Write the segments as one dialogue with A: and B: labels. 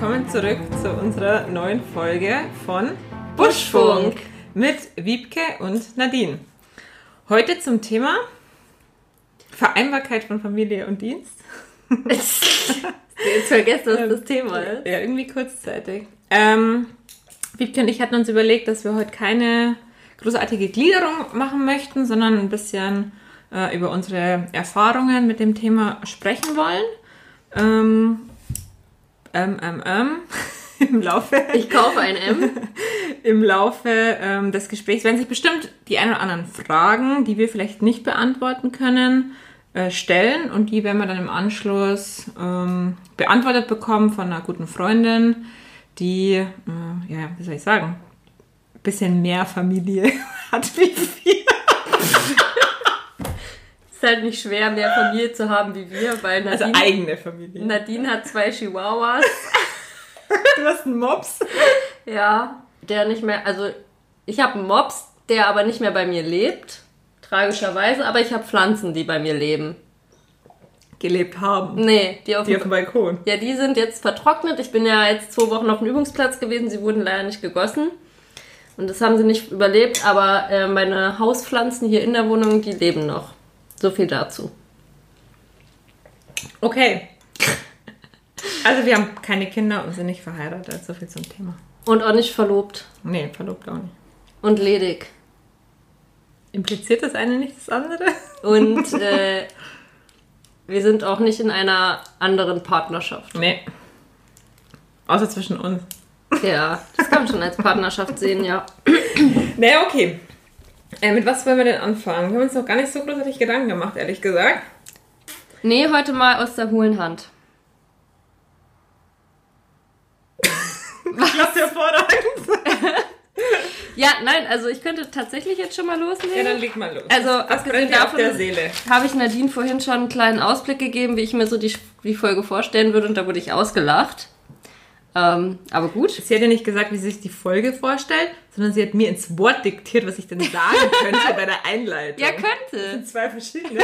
A: willkommen zurück zu unserer neuen Folge von Buschfunk mit Wiebke und Nadine. Heute zum Thema Vereinbarkeit von Familie und Dienst.
B: Jetzt vergessen, was das Thema ist.
A: Ja, irgendwie kurzzeitig. Ähm, Wiebke und ich hatten uns überlegt, dass wir heute keine großartige Gliederung machen möchten, sondern ein bisschen äh, über unsere Erfahrungen mit dem Thema sprechen wollen. Ähm, ähm, ähm, ähm, im Laufe.
B: Ich kaufe ein M.
A: Im Laufe ähm, des Gesprächs werden sich bestimmt die ein oder anderen Fragen, die wir vielleicht nicht beantworten können, äh, stellen und die werden wir dann im Anschluss ähm, beantwortet bekommen von einer guten Freundin, die, äh, ja, wie soll ich sagen, ein bisschen mehr Familie hat wie wir.
B: Ist halt nicht schwer, mehr Familie zu haben wie wir, weil
A: Also
B: Nadine,
A: eigene Familie.
B: Nadine hat zwei Chihuahuas.
A: Du hast einen Mops.
B: Ja, der nicht mehr, also ich habe einen Mops, der aber nicht mehr bei mir lebt. Tragischerweise, aber ich habe Pflanzen, die bei mir leben.
A: Gelebt haben.
B: Nee, die auf
A: Die
B: dem
A: auf dem Balkon.
B: Ja, die sind jetzt vertrocknet. Ich bin ja jetzt zwei Wochen auf dem Übungsplatz gewesen. Sie wurden leider nicht gegossen. Und das haben sie nicht überlebt. Aber äh, meine Hauspflanzen hier in der Wohnung, die leben noch. So viel dazu.
A: Okay. Also wir haben keine Kinder und sind nicht verheiratet. So viel zum Thema.
B: Und auch nicht verlobt.
A: Nee, verlobt auch nicht.
B: Und ledig.
A: Impliziert das eine nicht das andere?
B: Und äh, wir sind auch nicht in einer anderen Partnerschaft.
A: Nee. Außer zwischen uns.
B: Ja, das kann man schon als Partnerschaft sehen, ja.
A: Naja, okay. Äh, mit was wollen wir denn anfangen? Wir haben uns noch gar nicht so großartig Gedanken gemacht, ehrlich gesagt.
B: Nee, heute mal aus der hohlen Hand.
A: Was hervorragend.
B: Ja, nein, also ich könnte tatsächlich jetzt schon mal loslegen.
A: Ja, dann leg mal los.
B: Also,
A: was
B: abgesehen davon-
A: der Seele?
B: habe ich Nadine vorhin schon einen kleinen Ausblick gegeben, wie ich mir so die, die Folge vorstellen würde und da wurde ich ausgelacht. Ähm, aber gut.
A: Sie hat ja nicht gesagt, wie sie sich die Folge vorstellt, sondern sie hat mir ins Wort diktiert, was ich denn sagen könnte bei der Einleitung.
B: Ja, könnte.
A: Zwei verschiedene.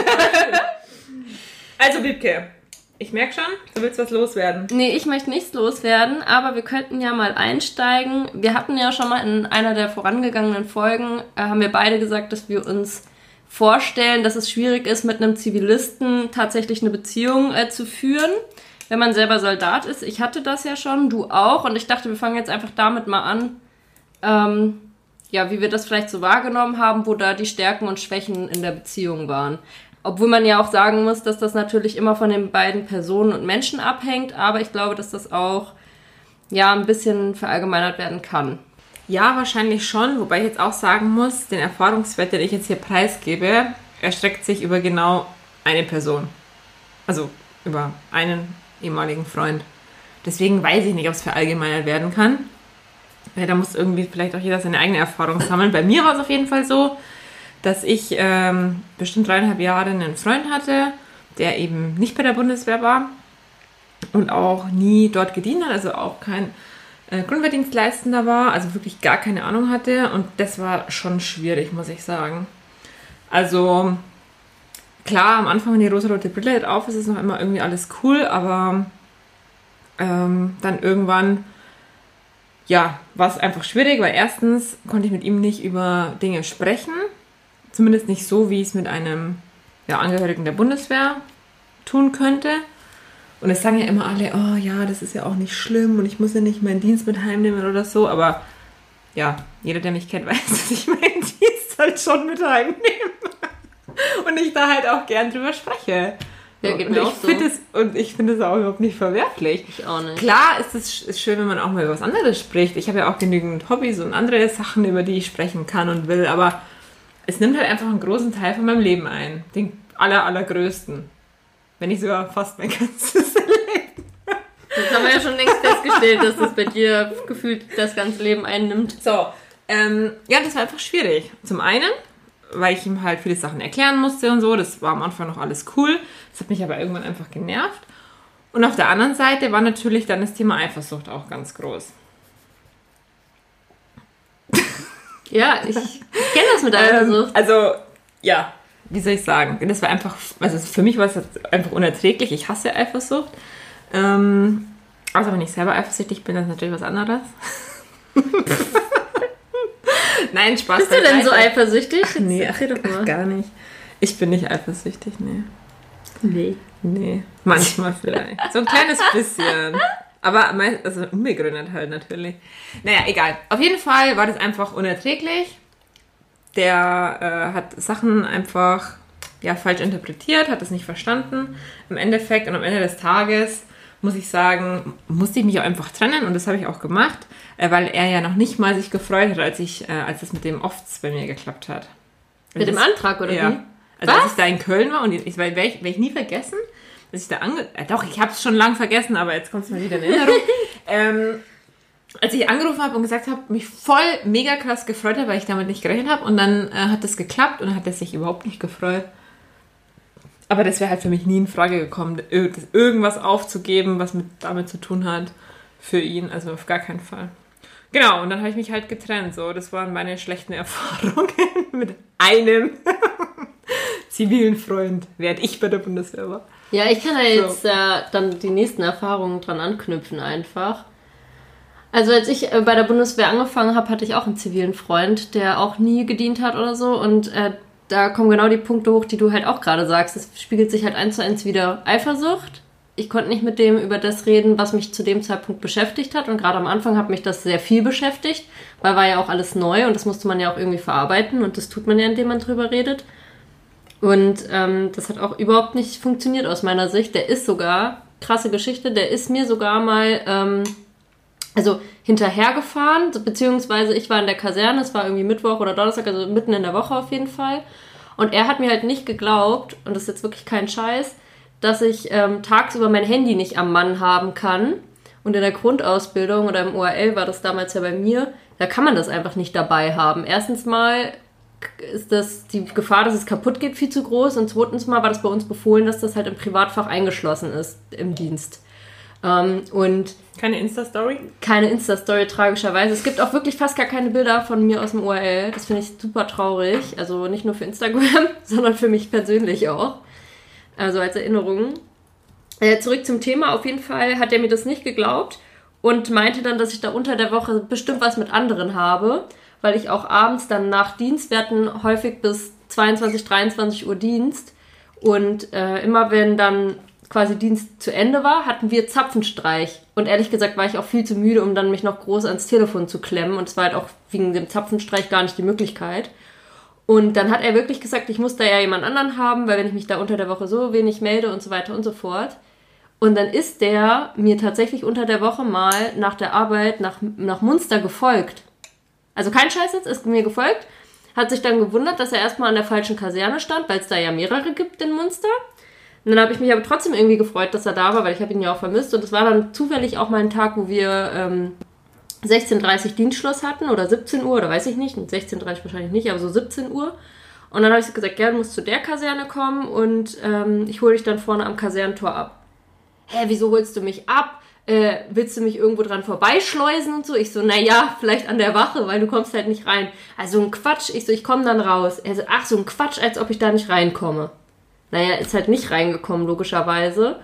A: also, Wiebke, ich merke schon, du willst was loswerden.
B: Nee, ich möchte nichts loswerden, aber wir könnten ja mal einsteigen. Wir hatten ja schon mal in einer der vorangegangenen Folgen, äh, haben wir beide gesagt, dass wir uns vorstellen, dass es schwierig ist, mit einem Zivilisten tatsächlich eine Beziehung äh, zu führen, wenn man selber Soldat ist. Ich hatte das ja schon, du auch, und ich dachte, wir fangen jetzt einfach damit mal an, ähm, ja, wie wir das vielleicht so wahrgenommen haben, wo da die Stärken und Schwächen in der Beziehung waren. Obwohl man ja auch sagen muss, dass das natürlich immer von den beiden Personen und Menschen abhängt, aber ich glaube, dass das auch ja ein bisschen verallgemeinert werden kann.
A: Ja, wahrscheinlich schon, wobei ich jetzt auch sagen muss, den Erfahrungswert, den ich jetzt hier preisgebe, erstreckt sich über genau eine Person. Also über einen ehemaligen Freund. Deswegen weiß ich nicht, ob es verallgemeinert werden kann. Ja, da muss irgendwie vielleicht auch jeder seine eigene Erfahrung sammeln. Bei mir war es auf jeden Fall so, dass ich ähm, bestimmt dreieinhalb Jahre einen Freund hatte, der eben nicht bei der Bundeswehr war und auch nie dort gedient hat, also auch kein äh, Grundwehrdienstleistender war, also wirklich gar keine Ahnung hatte und das war schon schwierig, muss ich sagen. Also klar, am Anfang, wenn die rosa-rote Brille drauf ist, ist noch immer irgendwie alles cool, aber ähm, dann irgendwann, ja, war es einfach schwierig, weil erstens konnte ich mit ihm nicht über Dinge sprechen, zumindest nicht so, wie ich es mit einem ja, Angehörigen der Bundeswehr tun könnte. Und es sagen ja immer alle, oh ja, das ist ja auch nicht schlimm und ich muss ja nicht meinen Dienst mit heimnehmen oder so, aber ja, jeder, der mich kennt, weiß, dass ich meinen Dienst halt schon mit heimnehme. Und ich da halt auch gern drüber spreche.
B: Ja, geht
A: und
B: mir
A: ich
B: so.
A: finde es und ich finde es auch überhaupt nicht verwerflich.
B: Ich auch nicht.
A: Klar ist es ist schön, wenn man auch mal über was anderes spricht. Ich habe ja auch genügend Hobbys und andere Sachen, über die ich sprechen kann und will, aber es nimmt halt einfach einen großen Teil von meinem Leben ein. Den aller, allergrößten. Wenn nicht sogar fast mein ganzes Leben.
B: Das haben wir ja schon längst festgestellt, dass das bei dir gefühlt das ganze Leben einnimmt.
A: So, ähm, ja, das war einfach schwierig. Zum einen, weil ich ihm halt viele Sachen erklären musste und so. Das war am Anfang noch alles cool. Das hat mich aber irgendwann einfach genervt. Und auf der anderen Seite war natürlich dann das Thema Eifersucht auch ganz groß.
B: Ja, ich kenne das mit Eifersucht.
A: Ähm, also, ja, wie soll ich sagen? Das war einfach, also für mich war es einfach unerträglich. Ich hasse Eifersucht. Ähm, Also wenn ich selber eifersüchtig bin, das ist natürlich was anderes. Nein, Spaß.
B: Bist du denn so eifersüchtig?
A: Ach, nee, ach, ach, gar nicht. Ich bin nicht eifersüchtig, nee.
B: Nee.
A: Nee, manchmal vielleicht. So ein kleines bisschen. Aber meist, also unbegründet halt natürlich. Naja, egal. Auf jeden Fall war das einfach unerträglich. Der äh, hat Sachen einfach ja, falsch interpretiert, hat es nicht verstanden. Im Endeffekt und am Ende des Tages muss ich sagen, musste ich mich auch einfach trennen und das habe ich auch gemacht, äh, weil er ja noch nicht mal sich gefreut hat, als ich, äh, als es mit dem Ofts bei mir geklappt hat.
B: Mit dem Antrag oder
A: ja.
B: wie?
A: Also
B: Was?
A: als ich da in Köln war und ich werde ich, werd ich nie vergessen, dass ich da ange... Äh, doch, ich habe es schon lang vergessen, aber jetzt kommt es mal wieder in Erinnerung. ähm, als ich angerufen habe und gesagt habe, mich voll mega krass gefreut habe, weil ich damit nicht gerechnet habe und dann äh, hat das geklappt und dann hat er sich überhaupt nicht gefreut. Aber das wäre halt für mich nie in Frage gekommen, irgendwas aufzugeben, was mit damit zu tun hat für ihn. Also auf gar keinen Fall. Genau, und dann habe ich mich halt getrennt. So, das waren meine schlechten Erfahrungen mit einem zivilen Freund, während ich bei der Bundeswehr war.
B: Ja, ich kann da
A: So.
B: jetzt äh, dann die nächsten Erfahrungen dran anknüpfen einfach. Also als ich äh, bei der Bundeswehr angefangen habe, hatte ich auch einen zivilen Freund, der auch nie gedient hat oder so. Und äh, da kommen genau die Punkte hoch, die du halt auch gerade sagst. Es spiegelt sich halt eins zu eins wieder Eifersucht. Ich konnte nicht mit dem über das reden, was mich zu dem Zeitpunkt beschäftigt hat. Und gerade am Anfang hat mich das sehr viel beschäftigt, weil war ja auch alles neu und das musste man ja auch irgendwie verarbeiten. Und das tut man ja, indem man drüber redet. Und ähm, das hat auch überhaupt nicht funktioniert aus meiner Sicht. Der ist sogar, krasse Geschichte, der ist mir sogar mal, ähm, also hinterhergefahren, beziehungsweise ich war in der Kaserne, es war irgendwie Mittwoch oder Donnerstag, also mitten in der Woche auf jeden Fall. Und er hat mir halt nicht geglaubt, und das ist jetzt wirklich kein Scheiß, dass ich ähm, tagsüber mein Handy nicht am Mann haben kann. Und in der Grundausbildung oder im ORL war das damals ja bei mir, da kann man das einfach nicht dabei haben. Erstens mal ist das die Gefahr, dass es kaputt geht, viel zu groß. Und zweitens mal war das bei uns befohlen, dass das halt im Privatfach eingeschlossen ist im Dienst. Ähm, und
A: Keine Insta-Story?
B: keine Insta-Story tragischerweise. Es gibt auch wirklich fast gar keine Bilder von mir aus dem URL. Das finde ich super traurig. Also nicht nur für Instagram, sondern für mich persönlich auch. Also als Erinnerung. Äh, zurück zum Thema. Auf jeden Fall hat er mir das nicht geglaubt und meinte dann, dass ich da unter der Woche bestimmt was mit anderen habe, weil ich auch abends dann nach Dienst, wir hatten häufig bis 22, 23 Uhr Dienst und äh, immer wenn dann quasi Dienst zu Ende war, hatten wir Zapfenstreich. Und ehrlich gesagt war ich auch viel zu müde, um dann mich noch groß ans Telefon zu klemmen. Und es war halt auch wegen dem Zapfenstreich gar nicht die Möglichkeit. Und dann hat er wirklich gesagt, ich muss da ja jemand anderen haben, weil wenn ich mich da unter der Woche so wenig melde und so weiter und so fort. Und dann ist der mir tatsächlich unter der Woche mal nach der Arbeit nach, nach Munster gefolgt. Also kein Scheiß jetzt, ist mir gefolgt. Hat sich dann gewundert, dass er erstmal an der falschen Kaserne stand, weil es da ja mehrere gibt in Munster. Und dann habe ich mich aber trotzdem irgendwie gefreut, dass er da war, weil ich habe ihn ja auch vermisst. Und es war dann zufällig auch mal ein Tag, wo wir ähm, 16.30 Uhr Dienstschluss hatten oder 17 Uhr oder weiß ich nicht. 16.30 Uhr wahrscheinlich nicht, aber so 17 Uhr. Und dann habe ich gesagt, ja, du musst zu der Kaserne kommen und ähm, ich hole dich dann vorne am Kasernentor ab. Hä, wieso holst du mich ab? Äh, willst du mich irgendwo dran vorbeischleusen und so? Ich so, naja, vielleicht an der Wache, weil du kommst halt nicht rein. Also ein Quatsch. Ich so, ich komme dann raus. Er so, ach, so ein Quatsch, als ob ich da nicht reinkomme. Naja, ist halt nicht reingekommen, logischerweise.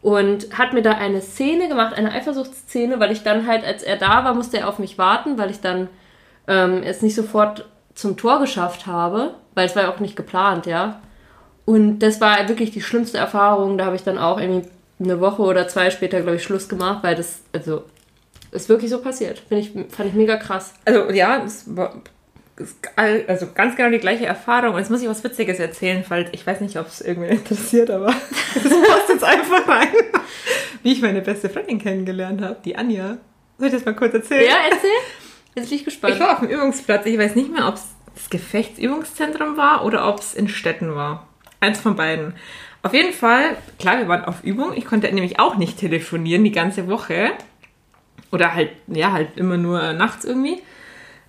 B: Und hat mir da eine Szene gemacht, eine Eifersuchtsszene, weil ich dann halt, als er da war, musste er auf mich warten, weil ich dann ähm, es nicht sofort zum Tor geschafft habe, weil es war ja auch nicht geplant, ja. Und das war wirklich die schlimmste Erfahrung. Da habe ich dann auch irgendwie eine Woche oder zwei später, glaube ich, Schluss gemacht, weil das, also, ist wirklich so passiert. Find ich, fand ich mega krass.
A: Also ja, es also ganz genau die gleiche Erfahrung. Und jetzt muss ich was Witziges erzählen, weil ich weiß nicht, ob es irgendwen interessiert, aber das passt jetzt einfach rein. Wie ich meine beste Freundin kennengelernt habe, die Anja. Soll ich das mal kurz erzählen?
B: Ja, erzähl. Jetzt bin ich gespannt.
A: Ich war auf dem Übungsplatz. Ich weiß nicht mehr, ob es das Gefechtsübungszentrum war oder ob es in Städten war. Eins von beiden. Auf jeden Fall, klar, wir waren auf Übung. Ich konnte nämlich auch nicht telefonieren die ganze Woche. Oder halt, ja, halt immer nur nachts irgendwie.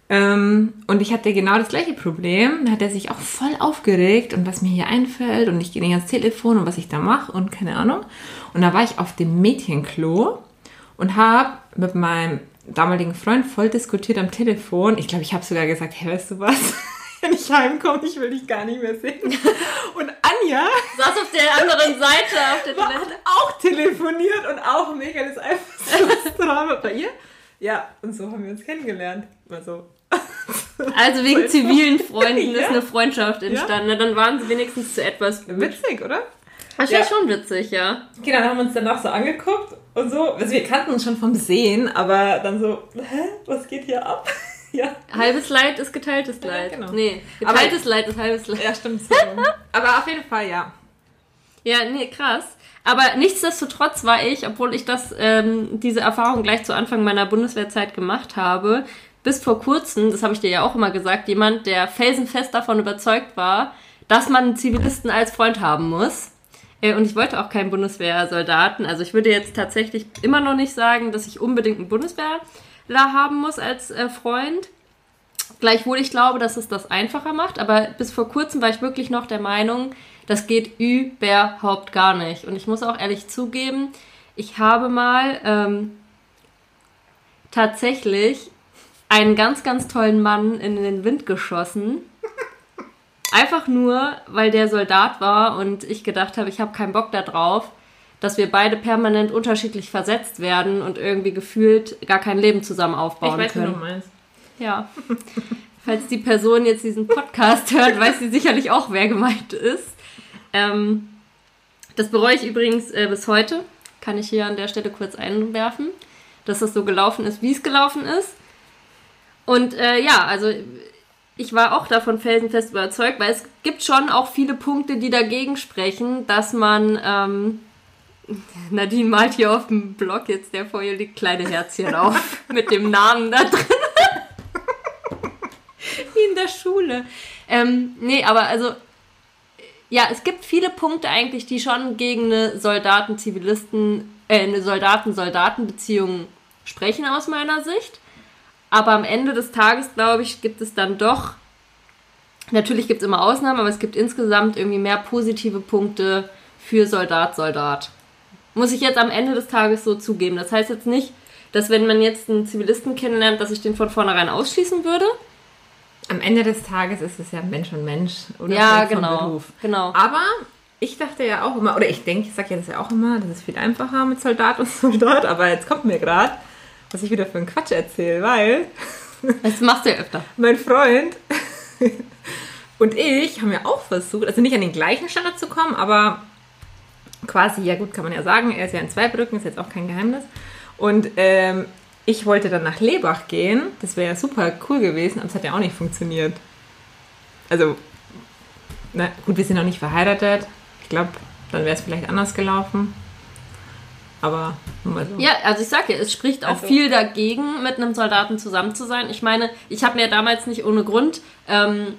A: Ähm, und ich hatte genau das gleiche Problem. Da hat er sich auch voll aufgeregt und was mir hier einfällt und ich gehe nicht ans Telefon und was ich da mache und keine Ahnung. Und da war ich auf dem Mädchenklo und habe mit meinem damaligen Freund voll diskutiert am Telefon. Ich glaube, ich habe sogar gesagt, hey, weißt du was? wenn ich heimkomme, ich will dich gar nicht mehr sehen. Und Anja
B: Saß auf der anderen Seite auf der
A: war, hat auch telefoniert und auch mega das Eifersuchtsdrama bei ihr. Ja, und so haben wir uns kennengelernt. Also,
B: Also wegen zivilen Freunden ist
A: Ja.
B: eine Freundschaft entstanden. Na, Dann waren sie wenigstens zu etwas gut.
A: witzig, oder?
B: Das
A: Ja.
B: ist schon witzig, ja.
A: Genau, dann haben wir uns danach so angeguckt und so. Also wir kannten uns schon vom Sehen, aber dann so, hä, was geht hier ab? ja.
B: Halbes Leid ist geteiltes
A: Ja,
B: Leid.
A: genau.
B: Nee,
A: Aber-
B: geteiltes Leid ist halbes Leid.
A: Ja, stimmt. So. aber auf jeden Fall, ja.
B: Ja, nee, krass. Aber nichtsdestotrotz war ich, obwohl ich das, ähm, diese Erfahrung gleich zu Anfang meiner Bundeswehrzeit gemacht habe, bis vor kurzem, das habe ich dir ja auch immer gesagt, jemand, der felsenfest davon überzeugt war, dass man einen Zivilisten als Freund haben muss. Äh, Und ich wollte auch keinen Bundeswehrsoldaten. Also ich würde jetzt tatsächlich immer noch nicht sagen, dass ich unbedingt einen Bundeswehrler haben muss als äh, Freund. Gleichwohl, ich glaube, dass es das einfacher macht, aber bis vor kurzem war ich wirklich noch der Meinung, das geht überhaupt gar nicht. Und ich muss auch ehrlich zugeben, ich habe mal ähm, tatsächlich einen ganz, ganz tollen Mann in den Wind geschossen. Einfach nur, weil der Soldat war und ich gedacht habe, ich habe keinen Bock darauf, dass wir beide permanent unterschiedlich versetzt werden und irgendwie gefühlt gar kein Leben zusammen aufbauen
A: ich weiß,
B: können.
A: du meinst.
B: Ja. Falls die Person jetzt diesen Podcast hört, weiß sie sicherlich auch, wer gemeint ist. Ähm, das bereue ich übrigens äh, bis heute. Kann ich hier an der Stelle kurz einwerfen, dass das so gelaufen ist, wie es gelaufen ist. Und äh, ja, also ich war auch davon felsenfest überzeugt, weil es gibt schon auch viele Punkte, die dagegen sprechen, dass man. Ähm, Nadine malt hier auf dem Blog jetzt, der vor ihr liegt, kleine Herzchen auf mit dem Namen da drin. Wie in der Schule. Ähm, nee, aber also, ja, es gibt viele Punkte eigentlich, die schon gegen eine Soldaten-Zivilisten, äh, eine Soldaten-Soldaten-Beziehung sprechen aus meiner Sicht. Aber am Ende des Tages, glaube ich, gibt es dann doch, natürlich gibt es immer Ausnahmen, aber es gibt insgesamt irgendwie mehr positive Punkte für Soldat-Soldat. Muss ich jetzt am Ende des Tages so zugeben. Das heißt jetzt nicht, dass wenn man jetzt einen Zivilisten kennenlernt, dass ich den von vornherein ausschließen würde.
A: Am Ende des Tages ist es ja Mensch und Mensch. Oder
B: Ja, genau.
A: Beruf.
B: Genau.
A: Aber ich dachte ja auch immer, oder ich denke, ich sage ja das ja auch immer, das ist viel einfacher mit Soldat und Soldat, aber jetzt kommt mir gerade, was ich wieder für einen Quatsch erzähle, weil
B: Das machst du ja öfter.
A: mein Freund und ich haben ja auch versucht, also nicht an den gleichen Standard zu kommen, aber quasi, ja gut, kann man ja sagen, er ist ja in Zweibrücken, ist jetzt auch kein Geheimnis. Und ähm, ich wollte dann nach Lebach gehen, das wäre ja super cool gewesen, aber es hat ja auch nicht funktioniert. Also, na gut, wir sind noch nicht verheiratet. Ich glaube, dann wäre es vielleicht anders gelaufen. Aber nur mal so.
B: Ja, also ich sag ja, es spricht auch
A: Also-
B: viel dagegen, mit einem Soldaten zusammen zu sein. Ich meine, ich habe mir damals nicht ohne Grund, ähm,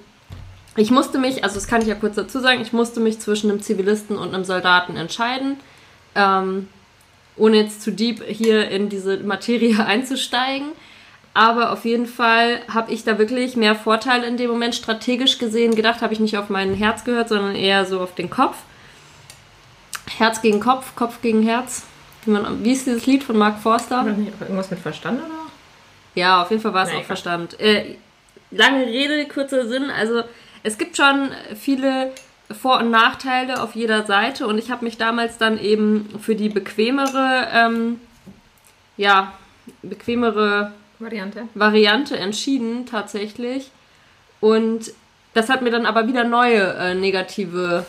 B: ich musste mich, also das kann ich ja kurz dazu sagen, ich musste mich zwischen einem Zivilisten und einem Soldaten entscheiden. Ähm, ohne jetzt zu deep hier in diese Materie einzusteigen. Aber auf jeden Fall habe ich da wirklich mehr Vorteile in dem Moment strategisch gesehen gedacht, habe ich nicht auf mein Herz gehört, sondern eher so auf den Kopf. Herz gegen Kopf, Kopf gegen Herz. Wie, man, wie ist dieses Lied von Mark Forster?
A: Nicht irgendwas mit Verstand oder?
B: Ja, auf jeden Fall war es auch. Verstand. Äh, lange Rede, kurzer Sinn. Also es gibt schon viele Vor- und Nachteile auf jeder Seite und ich habe mich damals dann eben für die bequemere, ähm, ja, bequemere
A: Variante.
B: Variante entschieden tatsächlich. Und das hat mir dann aber wieder neue äh, negative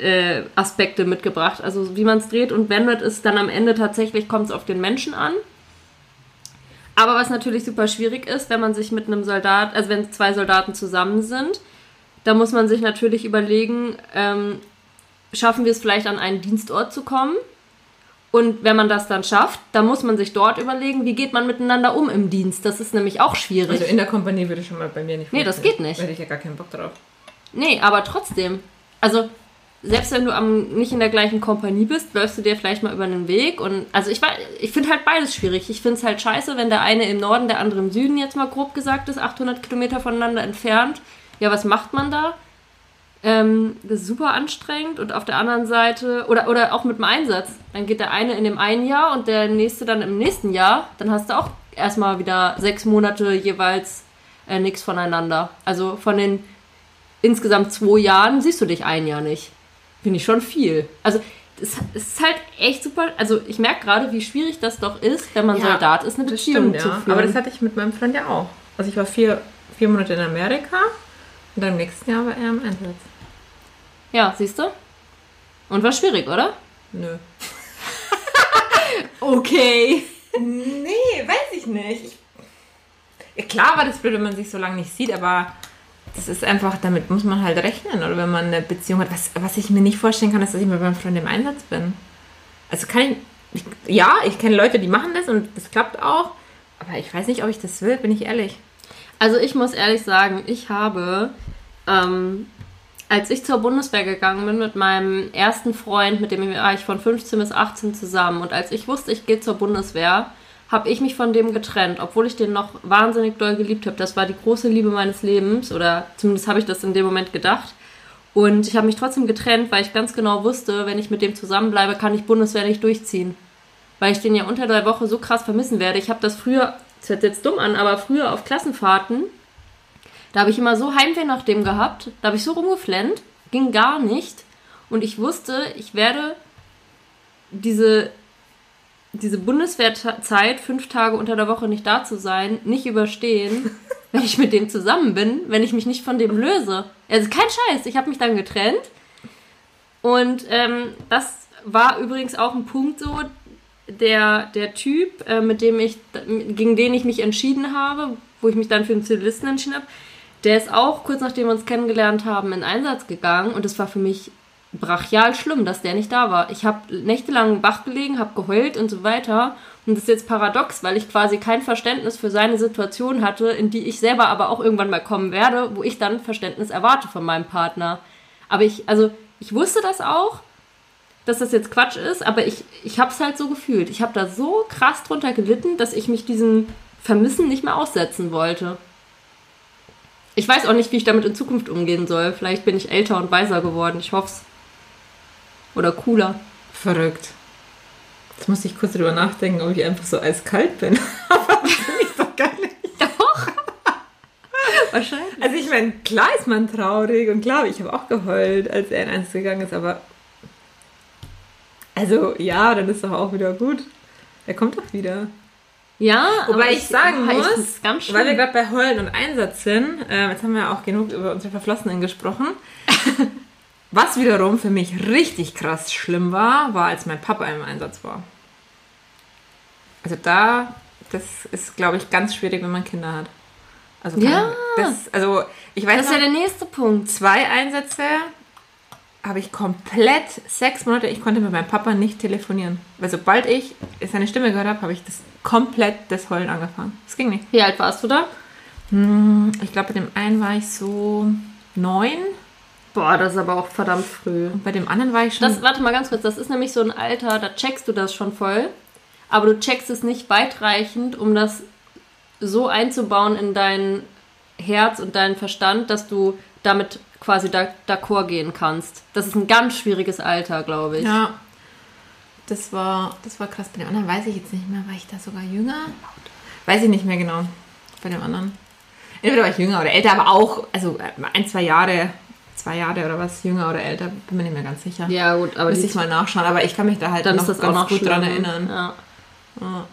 B: äh, Aspekte mitgebracht. Also wie man es dreht und wendet, ist dann am Ende tatsächlich, kommt es auf den Menschen an. Aber was natürlich super schwierig ist, wenn man sich mit einem Soldat, also wenn zwei Soldaten zusammen sind, da muss man sich natürlich überlegen, ähm, schaffen wir es vielleicht an einen Dienstort zu kommen? Und wenn man das dann schafft, dann muss man sich dort überlegen, wie geht man miteinander um im Dienst. Das ist nämlich auch schwierig.
A: Also in der Kompanie würde schon mal bei mir nicht
B: Nee, das
A: funktionieren.
B: geht nicht.
A: Da hätte ich ja gar keinen Bock drauf.
B: Nee, aber trotzdem. Also, selbst wenn du am, nicht in der gleichen Kompanie bist, läufst du dir vielleicht mal über den Weg. Und also ich, ich finde halt beides schwierig. Ich finde es halt scheiße, wenn der eine im Norden, der andere im Süden, jetzt mal grob gesagt ist, 800 Kilometer voneinander entfernt. Ja, was macht man da? Ähm, das ist super anstrengend. Und auf der anderen Seite, oder, oder auch mit dem Einsatz. Dann geht der eine in dem einen Jahr und der nächste dann im nächsten Jahr. Dann hast du auch erstmal wieder sechs Monate jeweils äh, nichts voneinander. Also von den insgesamt zwei Jahren siehst du dich ein Jahr nicht. Finde ich schon viel. Also es ist halt echt super. Also ich merke gerade, wie schwierig das doch ist, wenn man
A: Ja,
B: Soldat ist, eine
A: Das
B: Beziehung
A: stimmt,
B: zu
A: ja.
B: führen.
A: Aber das hatte ich mit meinem Freund ja auch. Also ich war vier, vier Monate in Amerika und dann im nächsten Jahr war er im Einsatz.
B: ja, siehst du? Und war schwierig, oder?
A: Nö.
B: Okay.
A: Nee, weiß ich nicht. Ich, ja, klar war das blöd, wenn man sich so lange nicht sieht, aber das ist einfach, damit muss man halt rechnen. Oder wenn man eine Beziehung hat. Was, was ich mir nicht vorstellen kann, ist, dass ich mit meinem Freund im Einsatz bin. Also kann ich, ich ja, ich kenne Leute, die machen das und das klappt auch. Aber ich weiß nicht, ob ich das will, bin ich ehrlich.
B: Also ich muss ehrlich sagen, ich habe, ähm, als ich zur Bundeswehr gegangen bin mit meinem ersten Freund, mit dem war ich von 15 bis 18 zusammen und als ich wusste, ich gehe zur Bundeswehr, habe ich mich von dem getrennt, obwohl ich den noch wahnsinnig doll geliebt habe. Das war die große Liebe meines Lebens oder zumindest habe ich das in dem Moment gedacht. Und ich habe mich trotzdem getrennt, weil ich ganz genau wusste, wenn ich mit dem zusammenbleibe, kann ich Bundeswehr nicht durchziehen. Weil ich den ja unter der Woche so krass vermissen werde. Ich habe das früher, das hört jetzt dumm an, aber früher auf Klassenfahrten, da habe ich immer so Heimweh nach dem gehabt, da habe ich so rumgeflennt, ging gar nicht. Und ich wusste, ich werde diese, diese Bundeswehrzeit, fünf Tage unter der Woche nicht da zu sein, nicht überstehen, wenn ich mit dem zusammen bin, wenn ich mich nicht von dem löse. Also kein Scheiß, ich habe mich dann getrennt. Und ähm, das war übrigens auch ein Punkt so, der, der Typ, äh, mit dem ich, gegen den ich mich entschieden habe, wo ich mich dann für einen Zivilisten entschieden habe, der ist auch kurz nachdem wir uns kennengelernt haben in Einsatz gegangen und es war für mich brachial schlimm, dass der nicht da war. Ich habe nächtelang wach gelegen, habe geheult und so weiter. Und das ist jetzt paradox, weil ich quasi kein Verständnis für seine Situation hatte, in die ich selber aber auch irgendwann mal kommen werde, wo ich dann Verständnis erwarte von meinem Partner. Aber ich, also, ich wusste das auch, dass das jetzt Quatsch ist, aber ich, ich habe es halt so gefühlt. Ich habe da so krass drunter gelitten, dass ich mich diesem Vermissen nicht mehr aussetzen wollte. Ich weiß auch nicht, wie ich damit in Zukunft umgehen soll. Vielleicht bin ich älter und weiser geworden. Ich hoffe es. Oder cooler.
A: Verrückt. Jetzt musste ich kurz drüber nachdenken, ob ich einfach so eiskalt bin. Aber das bin ich doch gar nicht.
B: Wahrscheinlich.
A: Also ich meine, klar ist man traurig und klar, ich habe auch geheult, als er in eins gegangen ist, aber also ja, dann ist doch auch wieder gut. Er kommt doch wieder.
B: Ja,
A: Wobei
B: aber
A: ich, sagen
B: ah, ich
A: muss,
B: schlimm.
A: weil wir gerade bei Heulen und Einsatz sind, äh, jetzt haben wir ja auch genug über unsere Verflossenen gesprochen. Was wiederum für mich richtig krass schlimm war, war, als mein Papa im Einsatz war. Also da, das ist, glaube ich, ganz schwierig, wenn man Kinder hat. Also kann-
B: Ja.
A: das, also ich weiß
B: das ist ja
A: noch,
B: der nächste Punkt.
A: zwei Einsätze habe ich komplett sechs Monate, ich konnte mit meinem Papa nicht telefonieren. Weil sobald ich seine Stimme gehört habe, habe ich das komplett das Heulen angefangen. Das ging nicht.
B: Wie alt warst du da?
A: Ich glaube, bei dem einen war ich so neun
B: Boah, das ist aber auch verdammt früh.
A: und bei dem anderen war ich schon.
B: Das, warte mal ganz kurz, das ist nämlich so ein Alter, da checkst du das schon voll, aber du checkst es nicht weitreichend, um das so einzubauen in dein Herz und deinen Verstand, dass du damit quasi da- d'accord gehen kannst. Das ist ein ganz schwieriges Alter, glaube ich.
A: ja, das war, das war krass. Bei dem anderen weiß ich jetzt nicht mehr. War ich da sogar jünger? Weiß ich nicht mehr genau. Bei dem anderen. Entweder war ich jünger oder älter, aber auch, also äh, ein, zwei Jahre, zwei Jahre oder was, jünger oder älter, bin mir nicht mehr ganz sicher.
B: Ja, gut, aber die
A: ich mal nachschauen, aber ich kann mich da halt
B: dann
A: noch
B: ist das
A: ganz
B: auch noch
A: gut dran
B: schlimm.
A: erinnern.
B: Ja.
A: Ja.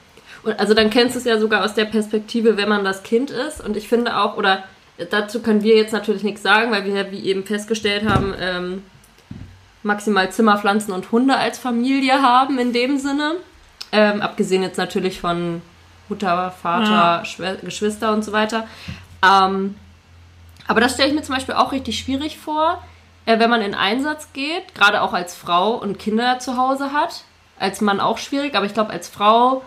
B: Und also dann kennst du es ja sogar aus der Perspektive, wenn man das Kind ist. Und ich finde auch, oder dazu können wir jetzt natürlich nichts sagen, weil wir ja, wie eben festgestellt haben, ähm, maximal Zimmerpflanzen und Hunde als Familie haben in dem Sinne. Ähm, abgesehen jetzt natürlich von Mutter, Vater,
A: Ja.
B: Geschwister und so weiter. Ähm, aber das stelle ich mir zum Beispiel auch richtig schwierig vor, äh, wenn man in Einsatz geht, gerade auch als Frau und Kinder zu Hause hat. Als Mann auch schwierig, aber ich glaube, als Frau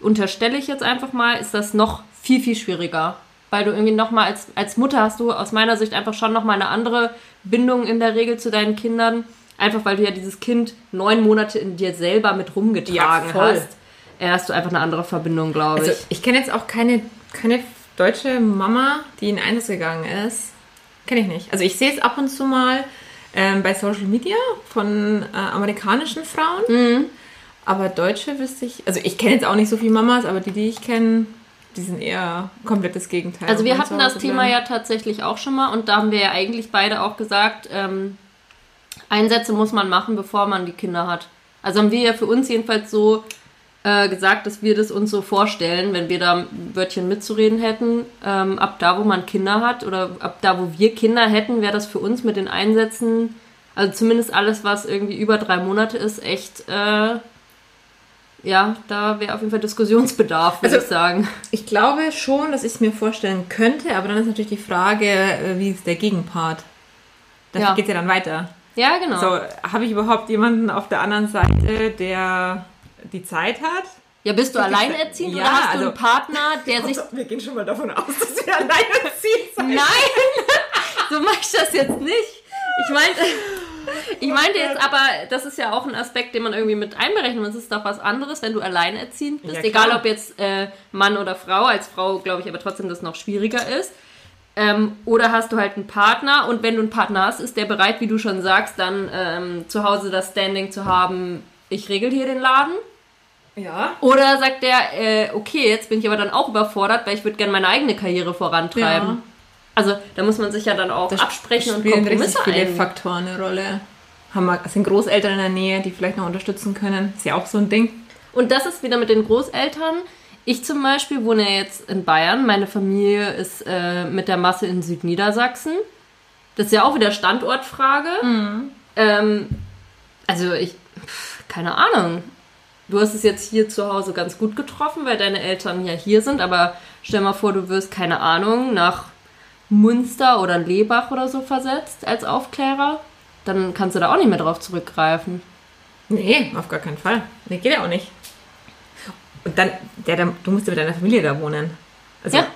B: unterstelle ich jetzt einfach mal, ist das noch viel, viel schwieriger. Weil du irgendwie nochmal als, als Mutter hast du aus meiner Sicht einfach schon nochmal eine andere Bindung in der Regel zu deinen Kindern. Einfach weil du ja dieses Kind neun Monate in dir selber mit rumgetragen
A: Ja,
B: hast. Äh, hast du einfach eine andere Verbindung, glaube
A: Also
B: ich.
A: ich kenne jetzt auch keine, keine deutsche Mama, die in Einsatz gegangen ist. Kenne ich nicht. Also ich sehe es ab und zu mal ähm, bei Social Media von äh, amerikanischen Frauen.
B: Mhm.
A: Aber deutsche wüsste ich, also ich kenne jetzt auch nicht so viele Mamas, aber die, die ich kenne, die sind eher komplettes Gegenteil.
B: Also wir hatten das Thema ja tatsächlich auch schon mal und da haben wir ja eigentlich beide auch gesagt, ähm, Einsätze muss man machen, bevor man die Kinder hat. Also haben wir ja für uns jedenfalls so äh, gesagt, dass wir das uns so vorstellen, wenn wir da ein Wörtchen mitzureden hätten, ähm, ab da, wo man Kinder hat oder ab da, wo wir Kinder hätten, wäre das für uns mit den Einsätzen, also zumindest alles, was irgendwie über drei Monate ist, echt, äh, ja, da wäre auf jeden Fall Diskussionsbedarf, würde
A: Also-
B: ich sagen.
A: Ich glaube schon, dass ich es mir vorstellen könnte, aber dann ist natürlich die Frage, äh, wie ist der Gegenpart? Dafür
B: Ja.
A: geht es ja dann weiter.
B: Ja, genau.
A: So, habe ich überhaupt jemanden auf der anderen Seite, der die Zeit hat?
B: Ja, bist du alleinerziehend
A: ja,
B: oder hast du
A: also-
B: einen Partner, der sich.
A: wir gehen schon mal davon aus, dass wir alleinerziehend sind.
B: Nein! so mache ich das jetzt nicht. Ich meinte. Ich meinte jetzt aber, das ist ja auch ein Aspekt, den man irgendwie mit einberechnen muss. Es ist doch was anderes, wenn du alleinerziehend bist.
A: Ja,
B: Egal ob jetzt äh, Mann oder Frau. Als Frau glaube ich aber trotzdem, dass es noch schwieriger ist. Ähm, oder hast du halt einen Partner und wenn du einen Partner hast, ist der bereit, wie du schon sagst, dann ähm, zu Hause das Standing zu haben, ich regel hier den Laden.
A: Ja.
B: Oder sagt der, äh, okay, jetzt bin ich aber dann auch überfordert, weil ich würde gerne meine eigene Karriere vorantreiben.
A: Ja.
B: Also da muss man sich ja dann auch absprechen und Kompromisse
A: viele
B: eingehen.
A: Faktoren eine Rolle. Haben wir, sind Großeltern in der Nähe, die vielleicht noch unterstützen können? Ist ja auch so ein Ding.
B: Und das ist wieder mit den Großeltern. Ich zum Beispiel wohne ja jetzt in Bayern. Meine Familie ist äh, mit der Masse in Südniedersachsen. Das ist ja auch wieder Standortfrage. Ähm, also ich, pf, keine Ahnung. Du hast es jetzt hier zu Hause ganz gut getroffen, weil deine Eltern ja hier sind. Aber stell mal vor, du wirst, keine Ahnung, nach Munster oder Lebach oder so versetzt als Aufklärer. Dann kannst du da auch nicht mehr drauf zurückgreifen.
A: Nee, auf gar keinen Fall. Nee, geht ja auch nicht. Und dann, der, der, du musst ja mit deiner Familie da wohnen. Also,
B: Ja.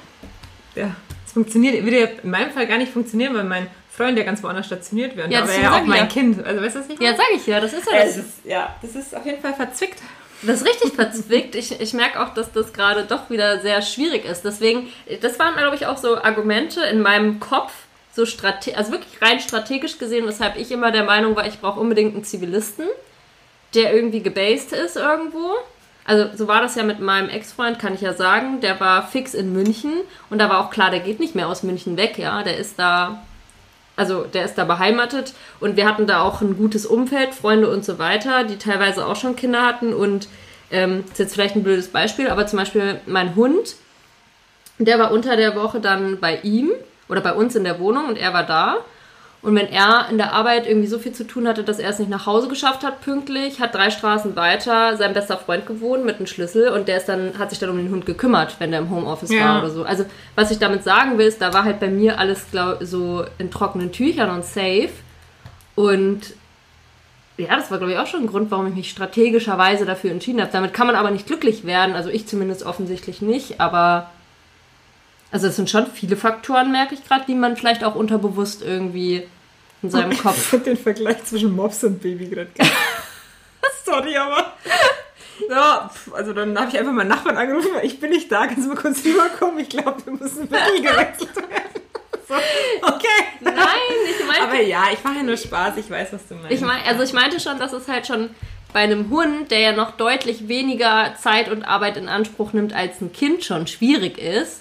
A: ja. Es funktioniert, würde ja in meinem Fall gar nicht funktionieren, weil mein Freund ja ganz woanders stationiert wäre. Und
B: Ja, deswegen
A: ja auch mein
B: ja.
A: Kind. Also, weißt du, was ich
B: Ja,
A: meine?
B: sag ich ja, das ist ja das.
A: ist, ja, das ist auf jeden Fall verzwickt.
B: Das ist richtig verzwickt. Ich, ich merke auch, dass das gerade doch wieder sehr schwierig ist. Deswegen, das waren, glaube ich, auch so Argumente in meinem Kopf, so strate also wirklich rein strategisch gesehen, weshalb ich immer der Meinung war, ich brauche unbedingt einen Zivilisten, der irgendwie gebased ist irgendwo. Also so war das ja mit meinem Ex-Freund, kann ich ja sagen. Der war fix in München und da war auch klar, der geht nicht mehr aus München weg, ja. Der ist da also der ist da beheimatet und wir hatten da auch ein gutes Umfeld, Freunde und so weiter, die teilweise auch schon Kinder hatten und ähm, ist jetzt vielleicht ein blödes Beispiel, aber zum Beispiel mein Hund, der war unter der Woche dann bei ihm oder bei uns in der Wohnung und er war da. Und wenn er in der Arbeit irgendwie so viel zu tun hatte, dass er es nicht nach Hause geschafft hat, pünktlich, hat drei Straßen weiter sein bester Freund gewohnt mit einem Schlüssel und der ist dann, hat sich dann um den Hund gekümmert, wenn der im Homeoffice
A: Ja.
B: war oder so. Also, was ich damit sagen will, ist, da war halt bei mir alles glaub, so in trockenen Tüchern und safe. Und ja, das war, glaube ich, auch schon ein Grund, warum ich mich strategischerweise dafür entschieden habe. Damit kann man aber nicht glücklich werden, also ich zumindest offensichtlich nicht, aber also es sind schon viele Faktoren, merke ich gerade, die man vielleicht auch unterbewusst irgendwie in seinem
A: Ich
B: Kopf.
A: fand den Vergleich zwischen Mops und Baby gerade. Sorry, aber. Ja, also dann habe ich einfach meinen Nachbarn angerufen, ich bin nicht da, kannst du mal kurz rüberkommen? Ich glaube, wir müssen wirklich gewechselt werden. So, okay.
B: Nein, ich meine,
A: Aber ja, ich mache ja nur Spaß, ich weiß, was du meinst.
B: ich mein, also ich meinte schon, dass es halt schon bei einem Hund, der ja noch deutlich weniger Zeit und Arbeit in Anspruch nimmt als ein Kind, schon schwierig ist.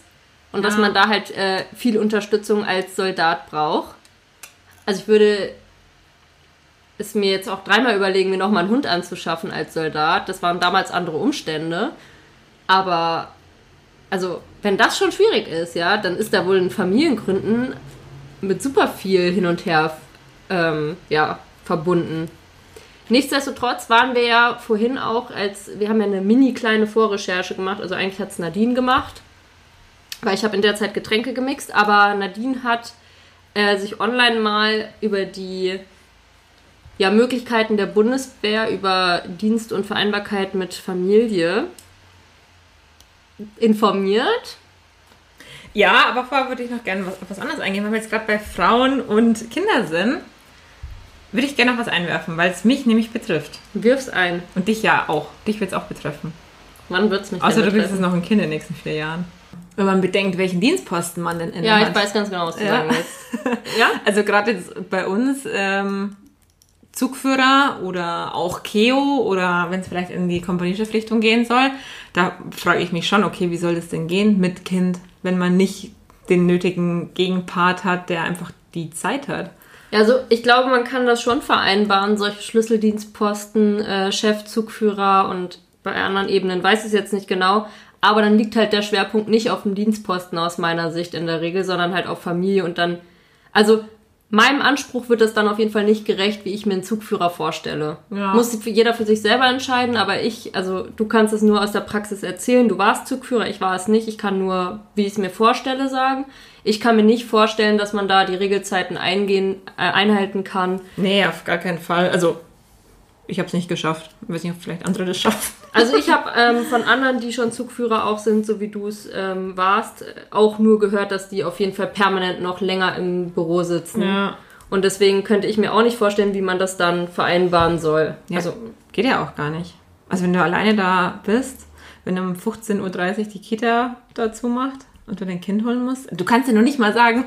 B: Und dass
A: Ja.
B: man da halt äh, viel Unterstützung als Soldat braucht. Also ich würde es mir jetzt auch dreimal überlegen, mir nochmal einen Hund anzuschaffen als Soldat. Das waren damals andere Umstände. Aber, also, wenn das schon schwierig ist, ja, dann ist da wohl in Familiengründen mit super viel hin und her ähm, ja, verbunden. Nichtsdestotrotz waren wir ja vorhin auch, als wir haben ja eine mini kleine Vorrecherche gemacht, also eigentlich hat es Nadine gemacht, weil ich habe in der Zeit Getränke gemixt, aber Nadine hat äh, sich online mal über die ja, Möglichkeiten der Bundeswehr über Dienst und Vereinbarkeit mit Familie informiert.
A: Ja, aber vorher würde ich noch gerne was, auf was anderes eingehen, weil wir jetzt gerade bei Frauen und Kinder sind. Würde ich gerne noch was einwerfen, weil es mich nämlich betrifft.
B: Wirf's ein.
A: Und dich ja auch. Dich wird es auch betreffen.
B: Wann wird's mich
A: Außer du kriegst
B: betreffen?
A: es noch ein Kind in den nächsten vier Jahren. Wenn man bedenkt, welchen Dienstposten man denn inne
B: Ja,
A: hat.
B: ich weiß ganz genau, was du
A: Ja.
B: sagen willst. Ja?
A: Also gerade jetzt bei uns ähm, Zugführer oder auch Keo oder wenn es vielleicht in die Kompanieverpflichtung gehen soll, da frage ich mich schon, okay, wie soll das denn gehen mit Kind, wenn man nicht den nötigen Gegenpart hat, der einfach die Zeit hat.
B: Also ich glaube, man kann das schon vereinbaren, solche Schlüsseldienstposten, äh, Chef, Zugführer und bei anderen Ebenen weiß ich es jetzt nicht genau, aber dann liegt halt der Schwerpunkt nicht auf dem Dienstposten aus meiner Sicht in der Regel, sondern halt auf Familie und dann, also meinem Anspruch wird das dann auf jeden Fall nicht gerecht, wie ich mir einen Zugführer vorstelle. Ja. Muss jeder für sich selber entscheiden, aber ich, also du kannst es nur aus der Praxis erzählen. Du warst Zugführer, ich war es nicht. Ich kann nur, wie ich es mir vorstelle, sagen. Ich kann mir nicht vorstellen, dass man da die Regelzeiten eingehen, äh, einhalten kann.
A: Nee, auf gar keinen Fall. Also ich habe es nicht geschafft. Ich weiß nicht, ob vielleicht andere das schaffen.
B: Also ich habe ähm, von anderen, die schon Zugführer auch sind, so wie du es ähm, warst, auch nur gehört, dass die auf jeden Fall permanent noch länger im Büro sitzen. Ja. Und deswegen könnte ich mir auch nicht vorstellen, wie man das dann vereinbaren soll.
A: Ja, also geht ja auch gar nicht. Also wenn du alleine da bist, wenn um 15.30 Uhr die Kita dazu macht und du dein Kind holen musst, du kannst ja noch nicht mal sagen,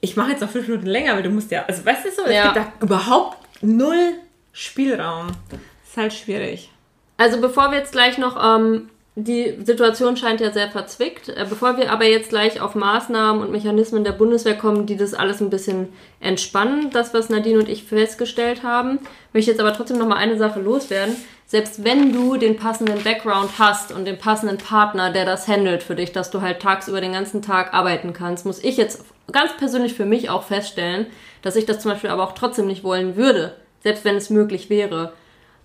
A: ich mache jetzt noch fünf Minuten länger, weil du musst ja, also weißt du so, es ja. gibt da überhaupt null Spielraum. Ist halt schwierig.
B: Also bevor wir jetzt gleich noch, ähm, die Situation scheint ja sehr verzwickt, äh, bevor wir aber jetzt gleich auf Maßnahmen und Mechanismen der Bundeswehr kommen, die das alles ein bisschen entspannen, das, was Nadine und ich festgestellt haben, möchte ich jetzt aber trotzdem noch mal eine Sache loswerden. Selbst wenn du den passenden Background hast und den passenden Partner, der das handelt für dich, dass du halt tagsüber den ganzen Tag arbeiten kannst, muss ich jetzt ganz persönlich für mich auch feststellen, dass ich das zum Beispiel aber auch trotzdem nicht wollen würde selbst wenn es möglich wäre.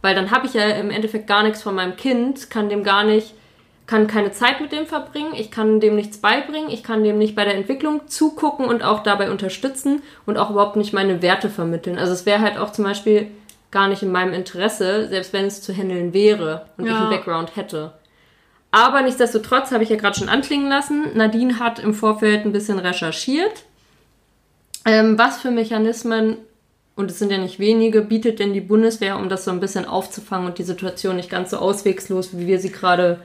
B: Weil dann habe ich ja im Endeffekt gar nichts von meinem Kind, kann dem gar nicht, kann keine Zeit mit dem verbringen, ich kann dem nichts beibringen, ich kann dem nicht bei der Entwicklung zugucken und auch dabei unterstützen und auch überhaupt nicht meine Werte vermitteln. Also es wäre halt auch zum Beispiel gar nicht in meinem Interesse, selbst wenn es zu handeln wäre und ja. ich einen Background hätte. Aber nichtsdestotrotz habe ich ja gerade schon anklingen lassen, Nadine hat im Vorfeld ein bisschen recherchiert, ähm, was für Mechanismen und es sind ja nicht wenige, bietet denn die Bundeswehr, um das so ein bisschen aufzufangen und die Situation nicht ganz so auswegslos, wie wir sie gerade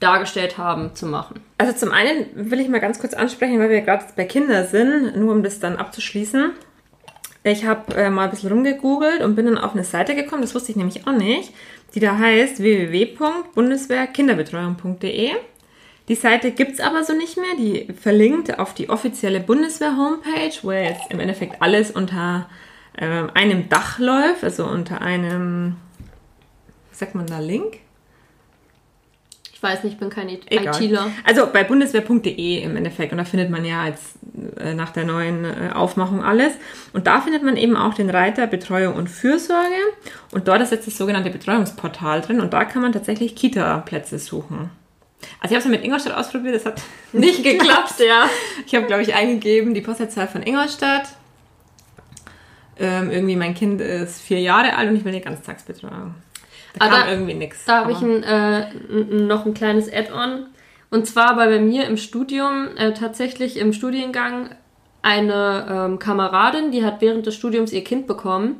B: dargestellt haben, zu machen?
A: Also zum einen will ich mal ganz kurz ansprechen, weil wir gerade bei Kindern sind, nur um das dann abzuschließen. Ich habe äh, mal ein bisschen rumgegoogelt und bin dann auf eine Seite gekommen, das wusste ich nämlich auch nicht, die da heißt www.bundeswehrkinderbetreuung.de. Die Seite gibt es aber so nicht mehr, die verlinkt auf die offizielle Bundeswehr-Homepage, wo jetzt im Endeffekt alles unter einem Dach läuft, also unter einem, sagt man da, Link?
B: Ich weiß nicht, ich bin kein ITler.
A: Also bei bundeswehr.de im Endeffekt. Und da findet man ja jetzt äh, nach der neuen äh, Aufmachung alles. Und da findet man eben auch den Reiter Betreuung und Fürsorge. Und dort ist jetzt das sogenannte Betreuungsportal drin. Und da kann man tatsächlich Kita-Plätze suchen. Also ich habe es ja mit Ingolstadt ausprobiert, das hat nicht geklappt, ja. Ich habe, glaube ich, eingegeben die Postleitzahl von Ingolstadt ähm, irgendwie mein Kind ist vier Jahre alt und ich will eine Ganztagsbetreuung.
B: Da aber kam da, irgendwie nichts. Da habe ich ein, äh, noch ein kleines Add-on. Und zwar war bei mir im Studium äh, tatsächlich im Studiengang eine ähm, Kameradin, die hat während des Studiums ihr Kind bekommen.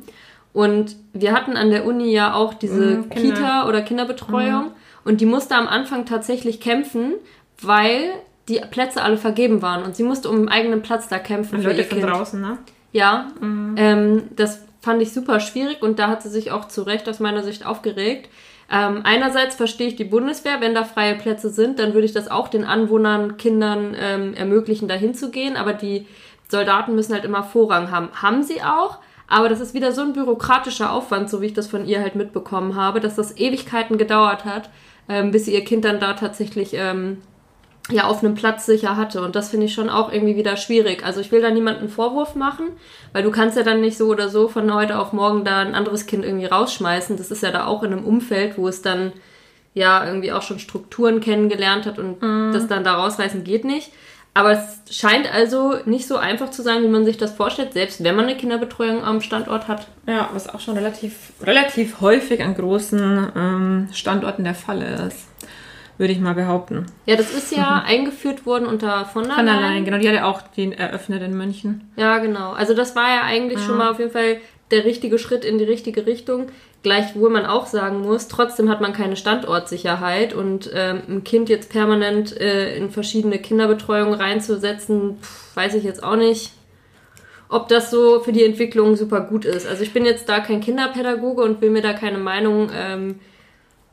B: Und wir hatten an der Uni ja auch diese mhm, Kita- oder Kinderbetreuung. Mhm. Und die musste am Anfang tatsächlich kämpfen, weil die Plätze alle vergeben waren. Und sie musste um einen eigenen Platz da kämpfen. Und für Leute ihr kind. von draußen, ne? Ja, mhm. ähm, das fand ich super schwierig und da hat sie sich auch zu Recht aus meiner Sicht aufgeregt. Ähm, einerseits verstehe ich die Bundeswehr, wenn da freie Plätze sind, dann würde ich das auch den Anwohnern, Kindern ähm, ermöglichen, dahin zu gehen, aber die Soldaten müssen halt immer Vorrang haben. Haben sie auch, aber das ist wieder so ein bürokratischer Aufwand, so wie ich das von ihr halt mitbekommen habe, dass das Ewigkeiten gedauert hat, ähm, bis sie ihr Kind dann da tatsächlich ähm, ja auf einem Platz sicher hatte. Und das finde ich schon auch irgendwie wieder schwierig. Also ich will da niemanden Vorwurf machen, weil du kannst ja dann nicht so oder so von heute auf morgen da ein anderes Kind irgendwie rausschmeißen. Das ist ja da auch in einem Umfeld, wo es dann ja irgendwie auch schon Strukturen kennengelernt hat und mhm. das dann da rausreißen geht nicht. Aber es scheint also nicht so einfach zu sein, wie man sich das vorstellt, selbst wenn man eine Kinderbetreuung am Standort hat.
A: Ja, was auch schon relativ, relativ häufig an großen ähm, Standorten der Fall ist würde ich mal behaupten.
B: Ja, das ist ja mhm. eingeführt worden unter von der. Von der Leyen,
A: genau. Die hat ja auch den eröffnet in München.
B: Ja, genau. Also das war ja eigentlich ja. schon mal auf jeden Fall der richtige Schritt in die richtige Richtung. Gleichwohl man auch sagen muss, trotzdem hat man keine Standortsicherheit und ähm, ein Kind jetzt permanent äh, in verschiedene Kinderbetreuungen reinzusetzen, pff, weiß ich jetzt auch nicht, ob das so für die Entwicklung super gut ist. Also ich bin jetzt da kein Kinderpädagoge und will mir da keine Meinung ähm,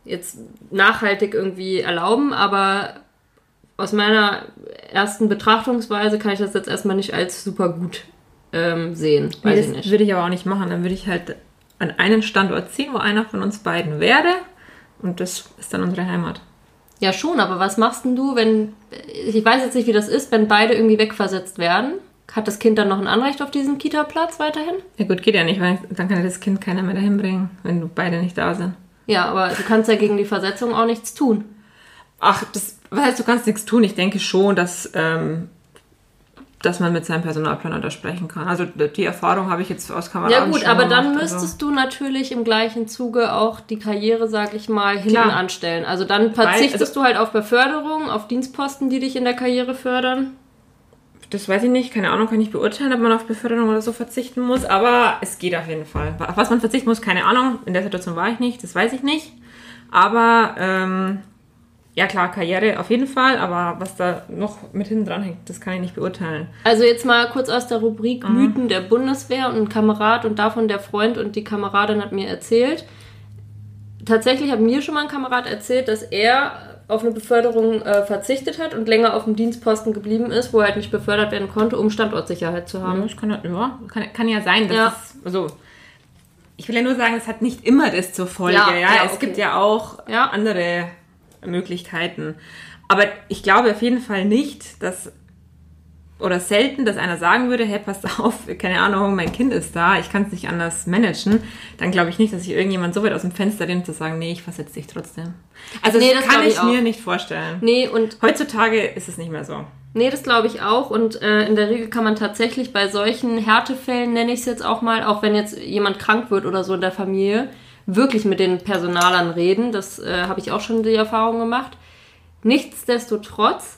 B: jetzt nachhaltig irgendwie erlauben, aber aus meiner ersten Betrachtungsweise kann ich das jetzt erstmal nicht als super gut ähm, sehen.
A: Weiß nee, das ich nicht. würde ich aber auch nicht machen. Dann würde ich halt an einen Standort ziehen, wo einer von uns beiden wäre und das ist dann unsere Heimat.
B: Ja, schon, aber was machst denn du, wenn, ich weiß jetzt nicht, wie das ist, wenn beide irgendwie wegversetzt werden? Hat das Kind dann noch ein Anrecht auf diesen Kita-Platz weiterhin?
A: Ja gut, geht ja nicht, weil dann kann das Kind keiner mehr dahin bringen, wenn beide nicht da sind.
B: Ja, aber du kannst ja gegen die Versetzung auch nichts tun.
A: Ach, das, was heißt, du kannst nichts tun? Ich denke schon, dass ähm, dass man mit seinem Personalplaner da sprechen kann. Also die Erfahrung habe ich jetzt aus Kameraden
B: Ja gut, aber dann gemacht, müsstest also. du natürlich im gleichen Zuge auch die Karriere, sag ich mal, hinten Klar. anstellen. Also dann verzichtest Weil, also, du halt auf Beförderung, auf Dienstposten, die dich in der Karriere fördern.
A: Das weiß ich nicht, keine Ahnung, kann ich beurteilen, ob man auf Beförderung oder so verzichten muss, aber es geht auf jeden Fall. Auf was man verzichten muss, keine Ahnung. In der Situation war ich nicht, das weiß ich nicht. Aber ähm, ja klar, Karriere auf jeden Fall, aber was da noch mit hinten dran hängt, das kann ich nicht beurteilen.
B: Also jetzt mal kurz aus der Rubrik mhm. Mythen der Bundeswehr und ein Kamerad und davon der Freund und die Kameradin hat mir erzählt. Tatsächlich hat mir schon mal ein Kamerad erzählt, dass er auf eine Beförderung äh, verzichtet hat und länger auf dem Dienstposten geblieben ist, wo er halt nicht befördert werden konnte, um Standortsicherheit zu haben.
A: Ja, das kann, ja, kann, kann ja sein, dass ja. es, also ich will ja nur sagen, es hat nicht immer das zur Folge. Ja, ja. ja es okay. gibt ja auch andere Möglichkeiten. Aber ich glaube auf jeden Fall nicht, dass oder selten, dass einer sagen würde, hey, passt auf, keine Ahnung, mein Kind ist da, ich kann es nicht anders managen, dann glaube ich nicht, dass sich irgendjemand so weit aus dem Fenster nimmt, zu sagen, nee, ich versetze dich trotzdem. Also nee, das, das kann ich, ich mir nicht vorstellen.
B: Nee, und
A: heutzutage ist es nicht mehr so.
B: Nee, das glaube ich auch. Und äh, in der Regel kann man tatsächlich bei solchen Härtefällen, nenne ich es jetzt auch mal, auch wenn jetzt jemand krank wird oder so in der Familie, wirklich mit den Personalern reden. Das äh, habe ich auch schon die Erfahrung gemacht. Nichtsdestotrotz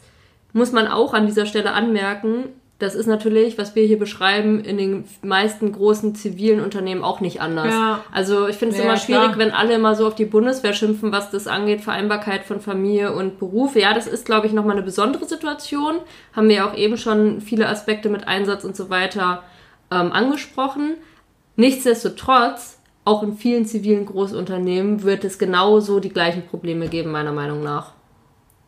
B: muss man auch an dieser Stelle anmerken, das ist natürlich, was wir hier beschreiben, in den meisten großen zivilen Unternehmen auch nicht anders. Ja. Also ich finde es ja, immer schwierig, klar. wenn alle immer so auf die Bundeswehr schimpfen, was das angeht, Vereinbarkeit von Familie und Beruf. Ja, das ist, glaube ich, nochmal eine besondere Situation. Haben wir ja auch eben schon viele Aspekte mit Einsatz und so weiter ähm, angesprochen. Nichtsdestotrotz auch in vielen zivilen Großunternehmen wird es genauso die gleichen Probleme geben, meiner Meinung nach.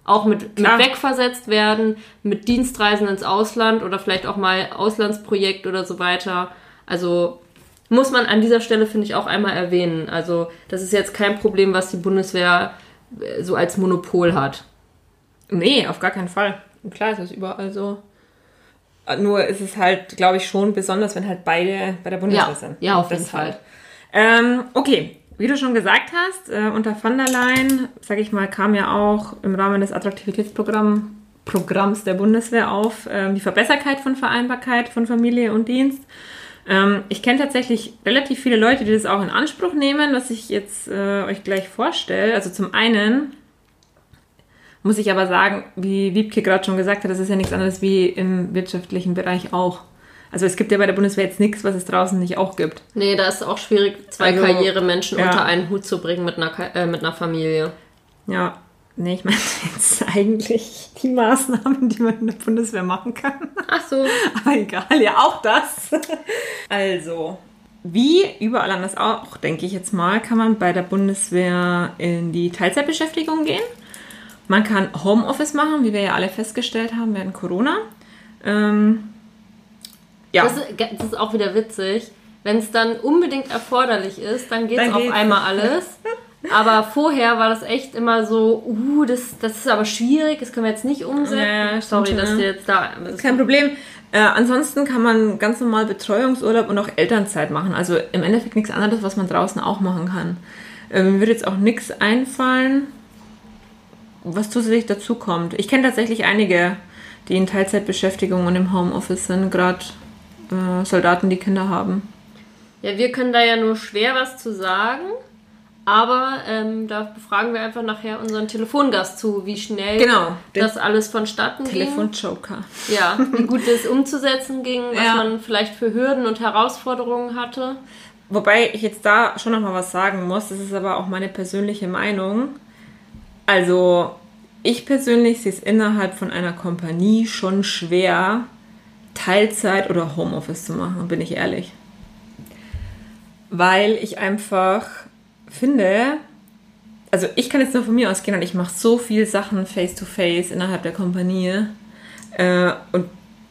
B: Auch mit, mit wegversetzt werden, mit Dienstreisen ins Ausland oder vielleicht auch mal Auslandsprojekt oder so weiter. Also muss man an dieser Stelle, finde ich, auch einmal erwähnen. Also das ist jetzt kein Problem, was die Bundeswehr äh, so als Monopol hat.
A: Nee, auf gar keinen Fall. klar ist es überall so. Nur ist es halt, glaube ich, schon besonders, wenn halt beide bei der Bundeswehr
B: ja,
A: sind.
B: Ja, auf jeden Fall. Halt.
A: Ähm, okay, wie du schon gesagt hast, äh, unter van der Leyen, sage ich mal, kam ja auch im Rahmen des Attraktivitätsprogramms der Bundeswehr auf äh, die Verbesserkeit von Vereinbarkeit von Familie und Dienst. Ähm, ich kenne tatsächlich relativ viele Leute, die das auch in Anspruch nehmen, was ich jetzt äh, euch gleich vorstelle. Also zum einen muss ich aber sagen, wie Wiebke gerade schon gesagt hat, das ist ja nichts anderes wie im wirtschaftlichen Bereich auch. Also es gibt ja bei der Bundeswehr jetzt nichts, was es draußen nicht auch gibt.
B: Nee, da ist auch schwierig, zwei also, Karrieremenschen ja. unter einen Hut zu bringen mit einer, äh, mit einer Familie.
A: Ja, nee, ich meine jetzt eigentlich die Maßnahmen, die man in der Bundeswehr machen kann.
B: Ach so.
A: Aber egal, ja, auch das. Also, wie überall anders auch, denke ich jetzt mal, kann man bei der Bundeswehr in die Teilzeitbeschäftigung gehen. Man kann Homeoffice machen, wie wir ja alle festgestellt haben während Corona. Ähm,
B: ja. Das, das ist auch wieder witzig. Wenn es dann unbedingt erforderlich ist, dann geht es auf einmal alles. Aber vorher war das echt immer so, uh, das, das ist aber schwierig, das können wir jetzt nicht umsetzen. Ja, Sorry, dass wir jetzt da.
A: Kein Problem. Äh, ansonsten kann man ganz normal Betreuungsurlaub und auch Elternzeit machen. Also im Endeffekt nichts anderes, was man draußen auch machen kann. Äh, mir würde jetzt auch nichts einfallen, was zusätzlich dazu kommt. Ich kenne tatsächlich einige, die in Teilzeitbeschäftigung und im Homeoffice sind, gerade äh, Soldaten, die Kinder haben.
B: Ja, wir können da ja nur schwer was zu sagen. Aber ähm, da befragen wir einfach nachher unseren Telefongast zu, wie schnell genau, das alles vonstatten
A: ging. Telefonjoker.
B: Ja, wie gut es umzusetzen ging, was ja. man vielleicht für Hürden und Herausforderungen hatte.
A: Wobei ich jetzt da schon noch mal was sagen muss, das ist aber auch meine persönliche Meinung. Also ich persönlich sehe es innerhalb von einer Kompanie schon schwer, Teilzeit oder Homeoffice zu machen, bin ich ehrlich. Weil ich einfach finde, also ich kann jetzt nur von mir ausgehen und ich mache so viel Sachen face-to-face innerhalb der Kompanie. Äh, und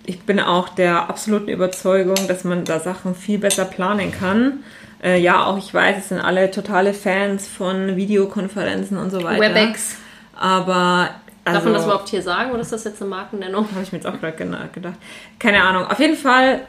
A: ich bin auch der absoluten Überzeugung, dass man da Sachen viel besser planen kann. Äh, ja, auch ich weiß, es sind alle totale Fans von Videokonferenzen und so weiter. WebEx. Aber.
B: Also, Darf man das überhaupt hier sagen oder ist das jetzt eine Markennennung?
A: Habe ich mir jetzt auch gerade gedacht. Keine Ahnung. Auf jeden Fall,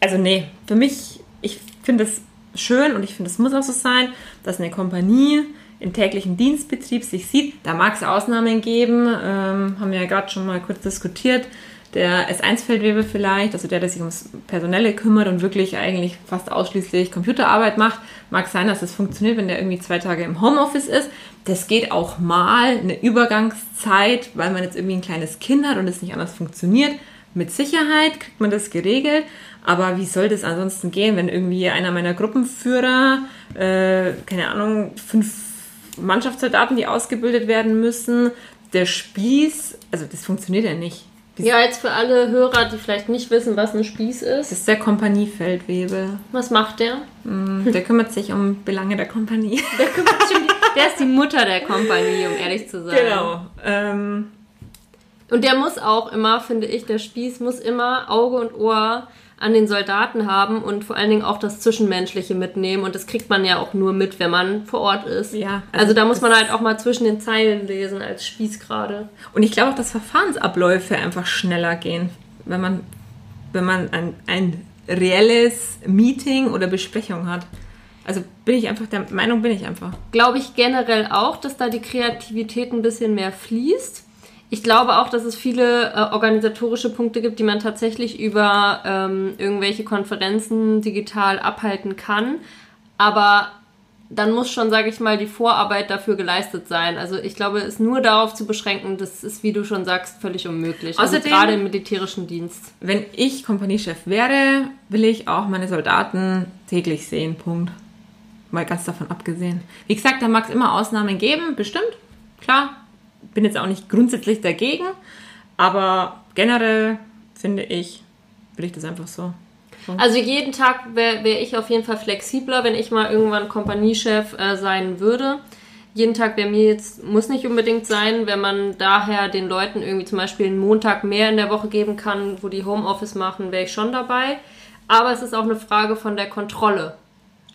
A: also nee, für mich, ich finde es schön und ich finde, es muss auch so sein, dass eine Kompanie im täglichen Dienstbetrieb sich sieht. Da mag es Ausnahmen geben, ähm, haben wir ja gerade schon mal kurz diskutiert. Der S1-Feldwebel vielleicht, also der, der sich ums Personelle kümmert und wirklich eigentlich fast ausschließlich Computerarbeit macht, mag sein, dass das funktioniert, wenn der irgendwie zwei Tage im Homeoffice ist. Das geht auch mal eine Übergangszeit, weil man jetzt irgendwie ein kleines Kind hat und es nicht anders funktioniert. Mit Sicherheit kriegt man das geregelt, aber wie soll das ansonsten gehen, wenn irgendwie einer meiner Gruppenführer, äh, keine Ahnung, fünf Mannschaftssoldaten, die ausgebildet werden müssen. Der Spieß, also das funktioniert ja nicht.
B: Ja, jetzt für alle Hörer, die vielleicht nicht wissen, was ein Spieß ist.
A: Das ist der Kompaniefeldwebel.
B: Was macht der?
A: Mm, der kümmert sich um Belange der Kompanie.
B: Der, kümmert sich um die, der ist die Mutter der Kompanie, um ehrlich zu sein.
A: Genau. Ähm,
B: und der muss auch immer, finde ich, der Spieß muss immer Auge und Ohr an den Soldaten haben und vor allen Dingen auch das Zwischenmenschliche mitnehmen. Und das kriegt man ja auch nur mit, wenn man vor Ort ist.
A: Ja.
B: Also, also da muss man halt auch mal zwischen den Zeilen lesen als Spieß gerade.
A: Und ich glaube auch, dass Verfahrensabläufe einfach schneller gehen, wenn man, wenn man ein, ein reelles Meeting oder Besprechung hat. Also bin ich einfach der Meinung, bin ich einfach.
B: Glaube ich generell auch, dass da die Kreativität ein bisschen mehr fließt. Ich glaube auch, dass es viele äh, organisatorische Punkte gibt, die man tatsächlich über ähm, irgendwelche Konferenzen digital abhalten kann. Aber dann muss schon, sage ich mal, die Vorarbeit dafür geleistet sein. Also ich glaube, es nur darauf zu beschränken, das ist, wie du schon sagst, völlig unmöglich. Also Außerdem, also gerade im militärischen Dienst.
A: Wenn ich Kompaniechef wäre, will ich auch meine Soldaten täglich sehen. Punkt. Mal ganz davon abgesehen. Wie gesagt, da mag es immer Ausnahmen geben, bestimmt. Klar, bin jetzt auch nicht grundsätzlich dagegen, aber generell finde ich, will ich das einfach so.
B: Also jeden Tag wäre wär ich auf jeden Fall flexibler, wenn ich mal irgendwann Kompaniechef äh, sein würde. Jeden Tag wäre mir jetzt, muss nicht unbedingt sein, wenn man daher den Leuten irgendwie zum Beispiel einen Montag mehr in der Woche geben kann, wo die Homeoffice machen, wäre ich schon dabei. Aber es ist auch eine Frage von der Kontrolle.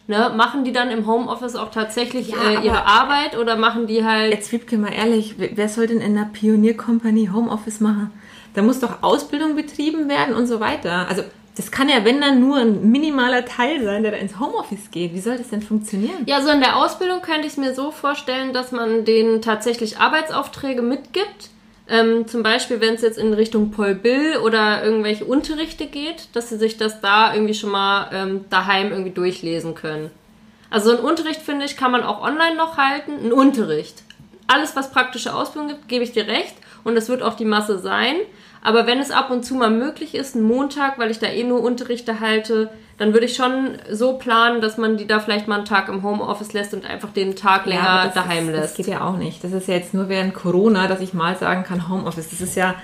B: Ne, machen die dann im Homeoffice auch tatsächlich ja, äh, ihre Arbeit oder machen die halt.
A: Jetzt Wiebke, mal ehrlich, wer soll denn in einer Pionierkompanie Homeoffice machen? Da muss doch Ausbildung betrieben werden und so weiter. Also das kann ja, wenn dann nur ein minimaler Teil sein, der da ins Homeoffice geht. Wie soll das denn funktionieren?
B: Ja, so in der Ausbildung könnte ich es mir so vorstellen, dass man denen tatsächlich Arbeitsaufträge mitgibt ähm, zum Beispiel, wenn es jetzt in Richtung Paul Bill oder irgendwelche Unterrichte geht, dass sie sich das da irgendwie schon mal ähm, daheim irgendwie durchlesen können. Also ein Unterricht, finde ich, kann man auch online noch halten. Ein Unterricht. Alles, was praktische Ausbildung gibt, gebe ich dir recht. Und das wird auch die Masse sein. Aber wenn es ab und zu mal möglich ist, einen Montag, weil ich da eh nur Unterrichte halte, dann würde ich schon so planen, dass man die da vielleicht mal einen Tag im Homeoffice lässt und einfach den Tag länger ja, daheim
A: ist,
B: lässt.
A: Das geht ja auch nicht. Das ist ja jetzt nur während Corona, dass ich mal sagen kann, Homeoffice. Das ist ja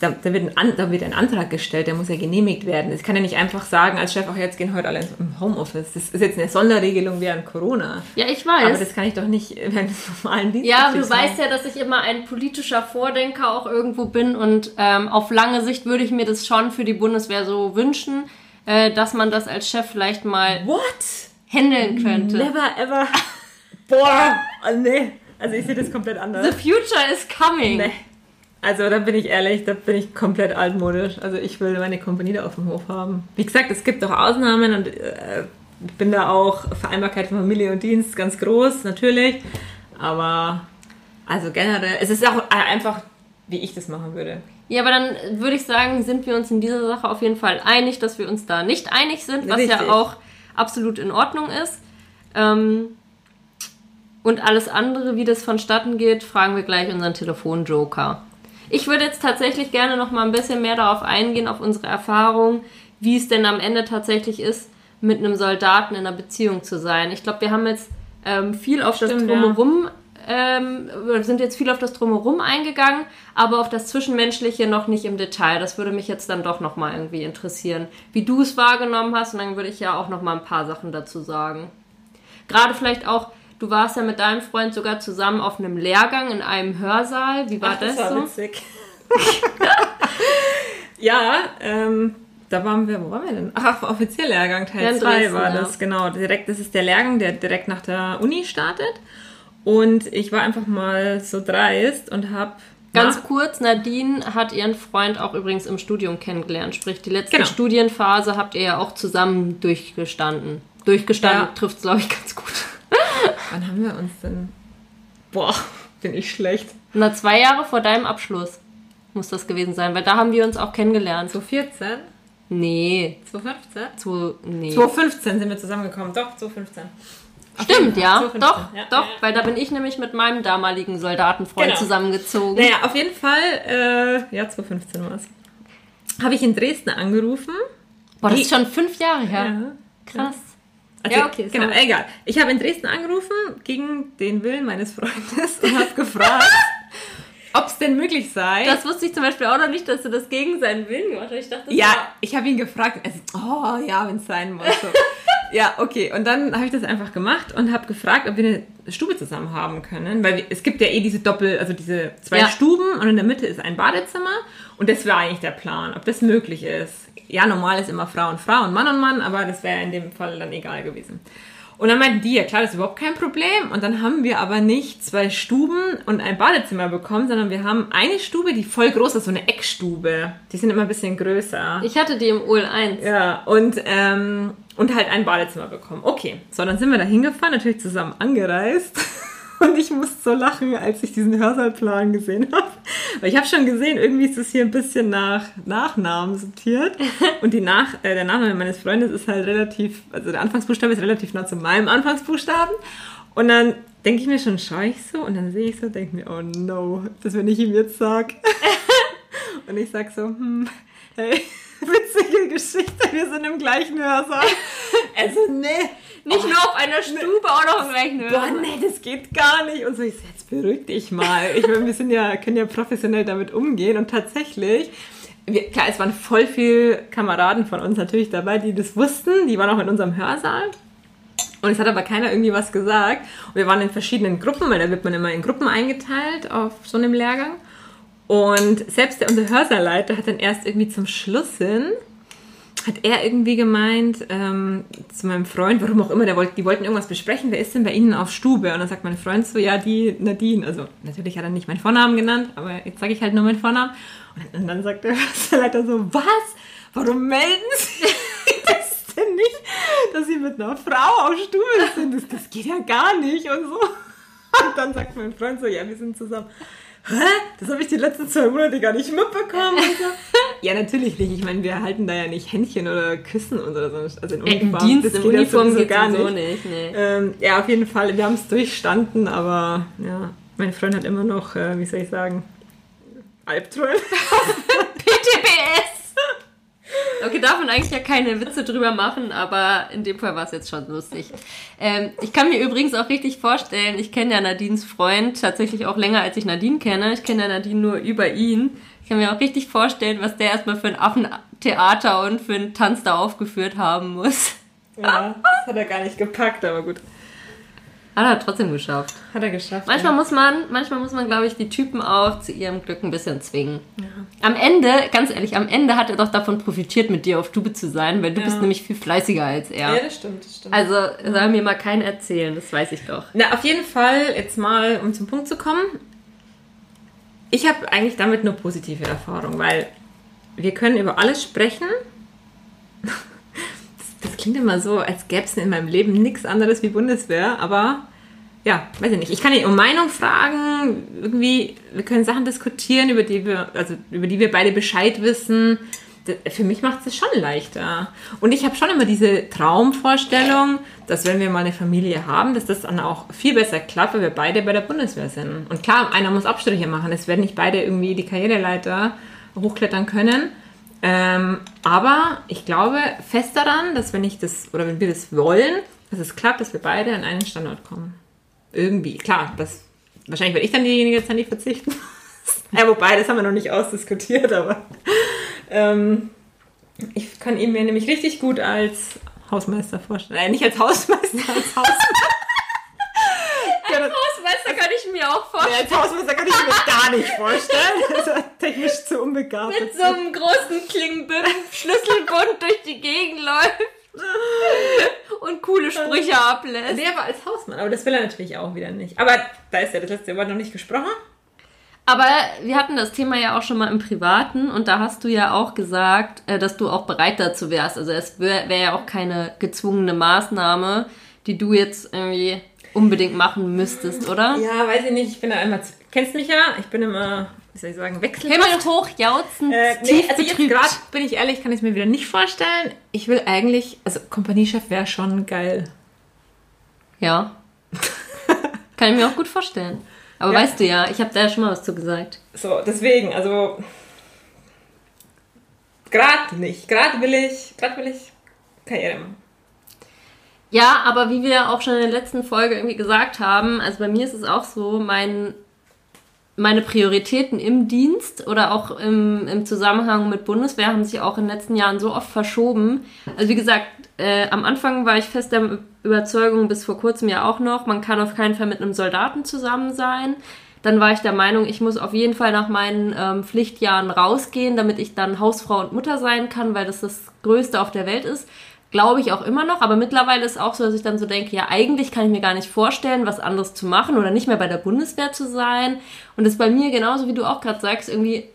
A: da, da, wird ein, da, wird ein, Antrag gestellt, der muss ja genehmigt werden. Ich kann ja nicht einfach sagen, als Chef, auch jetzt gehen heute alle im Homeoffice. Das ist jetzt eine Sonderregelung während Corona.
B: Ja, ich weiß.
A: Aber das kann ich doch nicht während des normalen
B: Dienstes Ja, du weißt ja, dass ich immer ein politischer Vordenker auch irgendwo bin und ähm, auf lange Sicht würde ich mir das schon für die Bundeswehr so wünschen, äh, dass man das als Chef vielleicht mal
A: What?
B: handeln könnte.
A: Never ever. Boah, oh, nee. Also ich sehe das komplett anders.
B: The future is coming. Nee.
A: Also da bin ich ehrlich, da bin ich komplett altmodisch. Also ich will meine Kompanie da auf dem Hof haben. Wie gesagt, es gibt auch Ausnahmen und äh, ich bin da auch Vereinbarkeit von Familie und Dienst ganz groß, natürlich. Aber also generell, es ist auch einfach, wie ich das machen würde.
B: Ja, aber dann würde ich sagen, sind wir uns in dieser Sache auf jeden Fall einig, dass wir uns da nicht einig sind, was Richtig. ja auch absolut in Ordnung ist. Ähm, und alles andere, wie das vonstatten geht, fragen wir gleich unseren Telefonjoker. Ich würde jetzt tatsächlich gerne noch mal ein bisschen mehr darauf eingehen, auf unsere Erfahrung, wie es denn am Ende tatsächlich ist, mit einem Soldaten in einer Beziehung zu sein. Ich glaube, wir haben jetzt ähm, viel auf Stimmt, das Drumherum ähm, wir sind jetzt viel auf das Drumherum eingegangen, aber auf das Zwischenmenschliche noch nicht im Detail. Das würde mich jetzt dann doch nochmal irgendwie interessieren, wie du es wahrgenommen hast. Und dann würde ich ja auch nochmal ein paar Sachen dazu sagen. Gerade vielleicht auch, du warst ja mit deinem Freund sogar zusammen auf einem Lehrgang in einem Hörsaal. Wie war
A: Ach,
B: das,
A: das war
B: so?
A: witzig. ja, ähm, da waren wir, wo waren wir denn? Ach, auf Offizierlehrgang
B: Ja,
A: Teil 2
B: Dresden,
A: war
B: ja.
A: das, genau. Direkt, das ist der Lehrgang, der direkt nach der Uni startet. Und ich war einfach mal so dreist und habe
B: Ganz kurz, Nadine hat ihren Freund auch übrigens im Studium kennengelernt. Sprich, die letzte
A: Genau.
B: Studienphase habt ihr ja auch zusammen durchgestanden. Durchgestanden
A: Ja.
B: trifft es, glaube ich, ganz gut.
A: Wann haben wir uns denn? Boah, bin ich schlecht.
B: Na, zwei Jahre vor deinem Abschluss muss das gewesen sein, weil da haben wir uns auch kennengelernt.
A: 2014?
B: Nee,
A: 2015?
B: zu, nee.
A: 2015 sind wir zusammengekommen. Doch, 2015.
B: Stimmt, ja,
A: 2015,
B: doch,
A: ja,
B: doch,
A: ja, ja.
B: weil da bin ich nämlich mit meinem damaligen Soldatenfreund
A: Genau.
B: zusammengezogen.
A: Naja, auf jeden Fall, äh, ja, 2015 war es. Habe ich in Dresden angerufen.
B: Boah, das
A: Wie-
B: ist schon fünf Jahre her. Krass.
A: Also,
B: Ja, okay,
A: Genau,
B: sorry.
A: egal. Ich habe in Dresden angerufen gegen den Willen meines Freundes und habe gefragt, ob es denn möglich sei.
B: Das wusste ich zum Beispiel auch noch nicht, dass du das gegen seinen Willen gemacht hast. Ich dachte,
A: ja,
B: war-
A: ich habe ihn gefragt. Er so, oh ja, wenn es sein muss. So. ja, okay. Und dann habe ich das einfach gemacht und habe gefragt, ob wir eine Stube zusammen haben können. Weil wir, es gibt ja eh diese Doppel, also diese zwei
B: Ja.
A: Stuben und in der Mitte ist ein Badezimmer. Und das war eigentlich der Plan, ob das möglich ist. Ja, normal ist immer Frau und Frau und Mann und Mann, aber das wäre in dem Fall dann egal gewesen. Und dann meinten die, ja klar, das ist überhaupt kein Problem. Und dann haben wir aber nicht zwei Stuben und ein Badezimmer bekommen, sondern wir haben eine Stube, die voll groß ist, so eine Eckstube. Die sind immer ein bisschen größer.
B: Ich hatte die im OL 1.
A: Ja, und, ähm, und halt ein Badezimmer bekommen. Okay, so, dann sind wir da hingefahren, natürlich zusammen angereist. Und ich musste so lachen, als ich diesen Hörsaalplan gesehen habe. Weil ich habe schon gesehen, irgendwie ist es hier ein bisschen nach Nachnamen sortiert. Und die nach, äh, der Nachname meines Freundes ist halt relativ, also der Anfangsbuchstabe ist relativ nah zu meinem Anfangsbuchstaben. Und dann denke ich mir schon, schaue ich so und dann sehe ich so, denke mir, oh no, das wenn ich ihm jetzt sag. Und ich sag so, hm, hey, witzige Geschichte, wir sind im gleichen Hörsaal. Also, nee.
B: Nicht nur auf einer Stube, auch noch im gleichen
A: Boah,
B: Hörsaal.
A: nee, das geht gar nicht. Und so, ich so, jetzt beruhig dich mal. Ich meine, wir sind ja, können ja professionell damit umgehen. Und tatsächlich, wir, klar, es waren voll viele Kameraden von uns natürlich dabei, die das wussten. Die waren auch in unserem Hörsaal. Und es hat aber keiner irgendwie was gesagt. Und wir waren in verschiedenen Gruppen, weil da wird man immer in Gruppen eingeteilt auf so einem Lehrgang. Und selbst der, unser Hörsaalleiter hat dann erst irgendwie zum Schluss hin, hat er irgendwie gemeint, ähm, zu meinem Freund, warum auch immer, der wollte, die wollten irgendwas besprechen, wer ist denn bei Ihnen auf Stube? Und dann sagt mein Freund so, ja, die Nadine. Also natürlich hat er nicht meinen Vornamen genannt, aber jetzt sage ich halt nur meinen Vornamen. Und dann, und dann sagt der Hörsaalleiter so, was? Warum melden Sie das denn nicht, dass Sie mit einer Frau auf Stube sind? Das, das geht ja gar nicht und so. Und dann sagt mein Freund so, ja, wir sind zusammen. Hä? Das habe ich die letzten zwei Monate gar nicht mitbekommen. Und so. Ja, natürlich nicht. Ich meine, wir halten da ja nicht Händchen oder Küssen oder so. Also in
B: Äh, Im
A: Uniform.
B: Dienst, im
A: geht ja
B: Uniform geht
A: gar
B: so
A: nicht.
B: nicht. Nee.
A: Ähm, ja, auf jeden Fall. Wir haben es durchstanden, aber ja, mein Freund hat immer noch, äh, wie soll ich sagen, Albträume.
B: PTBS! Okay, darf man eigentlich ja keine Witze drüber machen, aber in dem Fall war es jetzt schon lustig. Ähm, ich kann mir übrigens auch richtig vorstellen, ich kenne ja Nadines Freund tatsächlich auch länger, als ich Nadine kenne. Ich kenne ja Nadine nur über ihn. Ich kann mir auch richtig vorstellen, was der erstmal für ein Affentheater und für einen Tanz da aufgeführt haben muss.
A: Ja, das hat er gar nicht gepackt, aber gut.
B: Hat er trotzdem geschafft.
A: Hat er geschafft.
B: Manchmal muss man, manchmal muss man, glaube ich, die Typen auch zu ihrem Glück ein bisschen zwingen. Am Ende, ganz ehrlich, am Ende hat er doch davon profitiert, mit dir auf Tube zu sein, weil du
A: Ja.
B: bist nämlich viel fleißiger als er.
A: Ja, das stimmt, das stimmt.
B: Also soll mir mal keinen erzählen, das weiß ich doch.
A: Na, auf jeden Fall, jetzt mal, um zum Punkt zu kommen. Ich habe eigentlich damit nur positive Erfahrungen, weil wir können über alles sprechen. Das, klingt immer so, als gäbe es in meinem Leben nichts anderes wie Bundeswehr, aber ja, weiß ich nicht. Ich kann ihn um Meinung fragen, irgendwie, wir können Sachen diskutieren, über die wir, also über die wir beide Bescheid wissen. Das, für mich macht es schon leichter. Und ich habe schon immer diese Traumvorstellung, dass wenn wir mal eine Familie haben, dass das dann auch viel besser klappt, weil wir beide bei der Bundeswehr sind. Und klar, einer muss Abstriche machen. Es werden nicht beide irgendwie die Karriereleiter hochklettern können. Ähm, aber ich glaube fest daran, dass wenn ich das oder wenn wir das wollen, dass es klappt, dass wir beide an einen Standort kommen. Irgendwie. Klar, das wahrscheinlich werde ich dann diejenige jetzt an die verzichten. ja, wobei, das haben wir noch nicht ausdiskutiert, aber ähm, ich kann ihn mir nämlich richtig gut als Hausmeister vorstellen. Nein, nicht als Hausmeister, als Hausmeister.
B: als Hausmeister kann ich mir auch vorstellen.
A: Nee, als Hausmeister kann ich mir gar nicht vorstellen. Das ist technisch zu unbegabt.
B: Mit so einem großen Klingbim Schlüsselbund durch die Gegend läuft. und coole Sprüche ablässt.
A: Der war als Hausmann, aber das will er natürlich auch wieder nicht. Aber da ist ja das letzte Wort noch nicht gesprochen.
B: Aber wir hatten das Thema ja auch schon mal im Privaten und da hast du ja auch gesagt, äh, dass du auch bereit dazu wärst. Also es wäre wär ja auch keine gezwungene Maßnahme, die du jetzt irgendwie unbedingt machen müsstest, oder?
A: Ja, weiß ich nicht. Ich bin da einmal. Kennst mich ja? Ich bin immer, wie soll ich sagen, wechselhaft.
B: Himmel hoch, jauzen,
A: Äh, nee,
B: tief
A: also jetzt
B: betrübt.
A: gerade bin ich ehrlich, kann ich es mir wieder nicht vorstellen. Ich will eigentlich, also Kompaniechef wäre schon geil.
B: Ja. Kann ich mir auch gut vorstellen. Aber
A: Ja.
B: weißt du ja, ich habe da ja schon mal was zu gesagt.
A: So, deswegen, also gerade nicht. Gerade will ich, gerade will ich Karriere machen.
B: Ja, aber wie wir auch schon in der letzten Folge irgendwie gesagt haben, also bei mir ist es auch so, mein, meine Prioritäten im Dienst oder auch im, im Zusammenhang mit Bundeswehr haben sich auch in den letzten Jahren so oft verschoben. Also wie gesagt, äh, am Anfang war ich fest der Überzeugung, bis vor kurzem ja auch noch, man kann auf keinen Fall mit einem Soldaten zusammen sein. Dann war ich der Meinung, ich muss auf jeden Fall nach meinen ähm, Pflichtjahren rausgehen, damit ich dann Hausfrau und Mutter sein kann, weil das das Größte auf der Welt ist. Glaube ich auch immer noch, aber mittlerweile ist auch so, dass ich dann so denke, ja, eigentlich kann ich mir gar nicht vorstellen, was anderes zu machen oder nicht mehr bei der Bundeswehr zu sein. Und das ist bei mir genauso, wie du auch gerade sagst, irgendwie,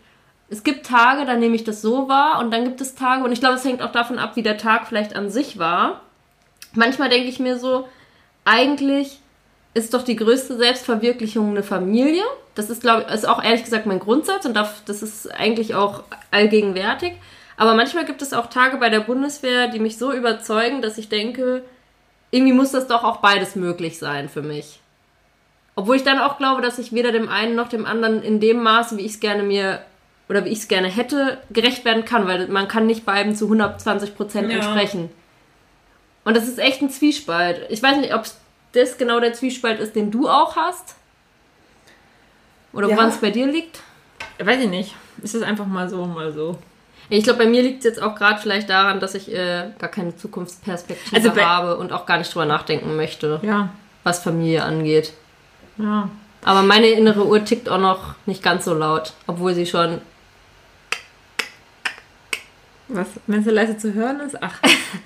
B: es gibt Tage, da nehme ich das so wahr und dann gibt es Tage, und ich glaube, es hängt auch davon ab, wie der Tag vielleicht an sich war. Manchmal denke ich mir so, eigentlich ist doch die größte Selbstverwirklichung eine Familie. Das ist, glaube ich, ist auch ehrlich gesagt mein Grundsatz und das ist eigentlich auch allgegenwärtig. Aber manchmal gibt es auch Tage bei der Bundeswehr, die mich so überzeugen, dass ich denke, irgendwie muss das doch auch beides möglich sein für mich. Obwohl ich dann auch glaube, dass ich weder dem einen noch dem anderen in dem Maße, wie ich es gerne mir oder wie ich es gerne hätte, gerecht werden kann, weil man kann nicht beiden zu 120 Prozent
A: Ja.
B: entsprechen. Und das ist echt ein Zwiespalt. Ich weiß nicht, ob das genau der Zwiespalt ist, den du auch hast. Oder
A: Ja.
B: woran es bei dir liegt.
A: Weiß ich nicht. Ist es einfach mal so, mal so.
B: Ich glaube, bei mir liegt es jetzt auch gerade vielleicht daran, dass ich äh, gar keine Zukunftsperspektive
A: Also
B: habe und auch gar nicht drüber nachdenken möchte,
A: Ja,
B: was Familie angeht.
A: ja.
B: Aber meine innere Uhr tickt auch noch nicht ganz so laut, obwohl sie schon.
A: Was, wenn es so leise zu hören ist? Ach,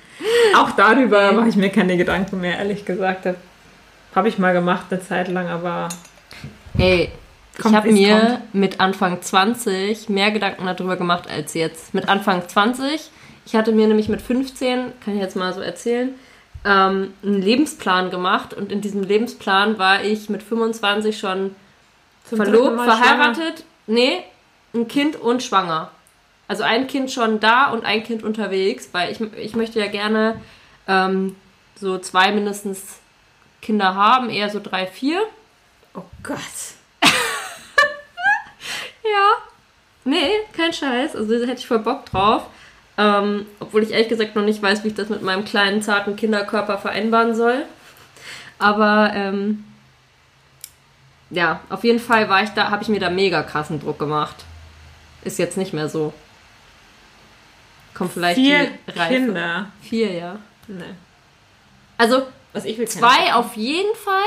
A: auch darüber mache ich mir keine Gedanken mehr, ehrlich gesagt. Habe ich mal gemacht eine Zeit lang, aber
B: Ey,
A: Kommt,
B: ich habe mir
A: kommt.
B: mit Anfang 20 mehr Gedanken darüber gemacht als jetzt. Mit Anfang 20, ich hatte mir nämlich mit 15, kann ich jetzt mal so erzählen, ähm, einen Lebensplan gemacht und in diesem Lebensplan war ich mit 25 schon
A: zum
B: verlobt, verheiratet, nee, ein Kind und schwanger. Also ein Kind schon da und ein Kind unterwegs, weil ich, ich möchte ja gerne ähm, so zwei mindestens Kinder haben, eher so drei, vier.
A: schwanger. Oh Gott.
B: Ja. Nee, kein Scheiß. Also da hätte ich voll Bock drauf. Ähm, obwohl ich ehrlich gesagt noch nicht weiß, wie ich das mit meinem kleinen, zarten Kinderkörper vereinbaren soll. Aber ähm, ja, auf jeden Fall war ich da, habe ich mir da mega krassen Druck gemacht. Ist jetzt nicht mehr so. Kommt vielleicht
A: Vier
B: die Reife.
A: Kinder.
B: Vier, ja.
A: Nee.
B: Also
A: Was ich will
B: Zwei auf jeden Fall.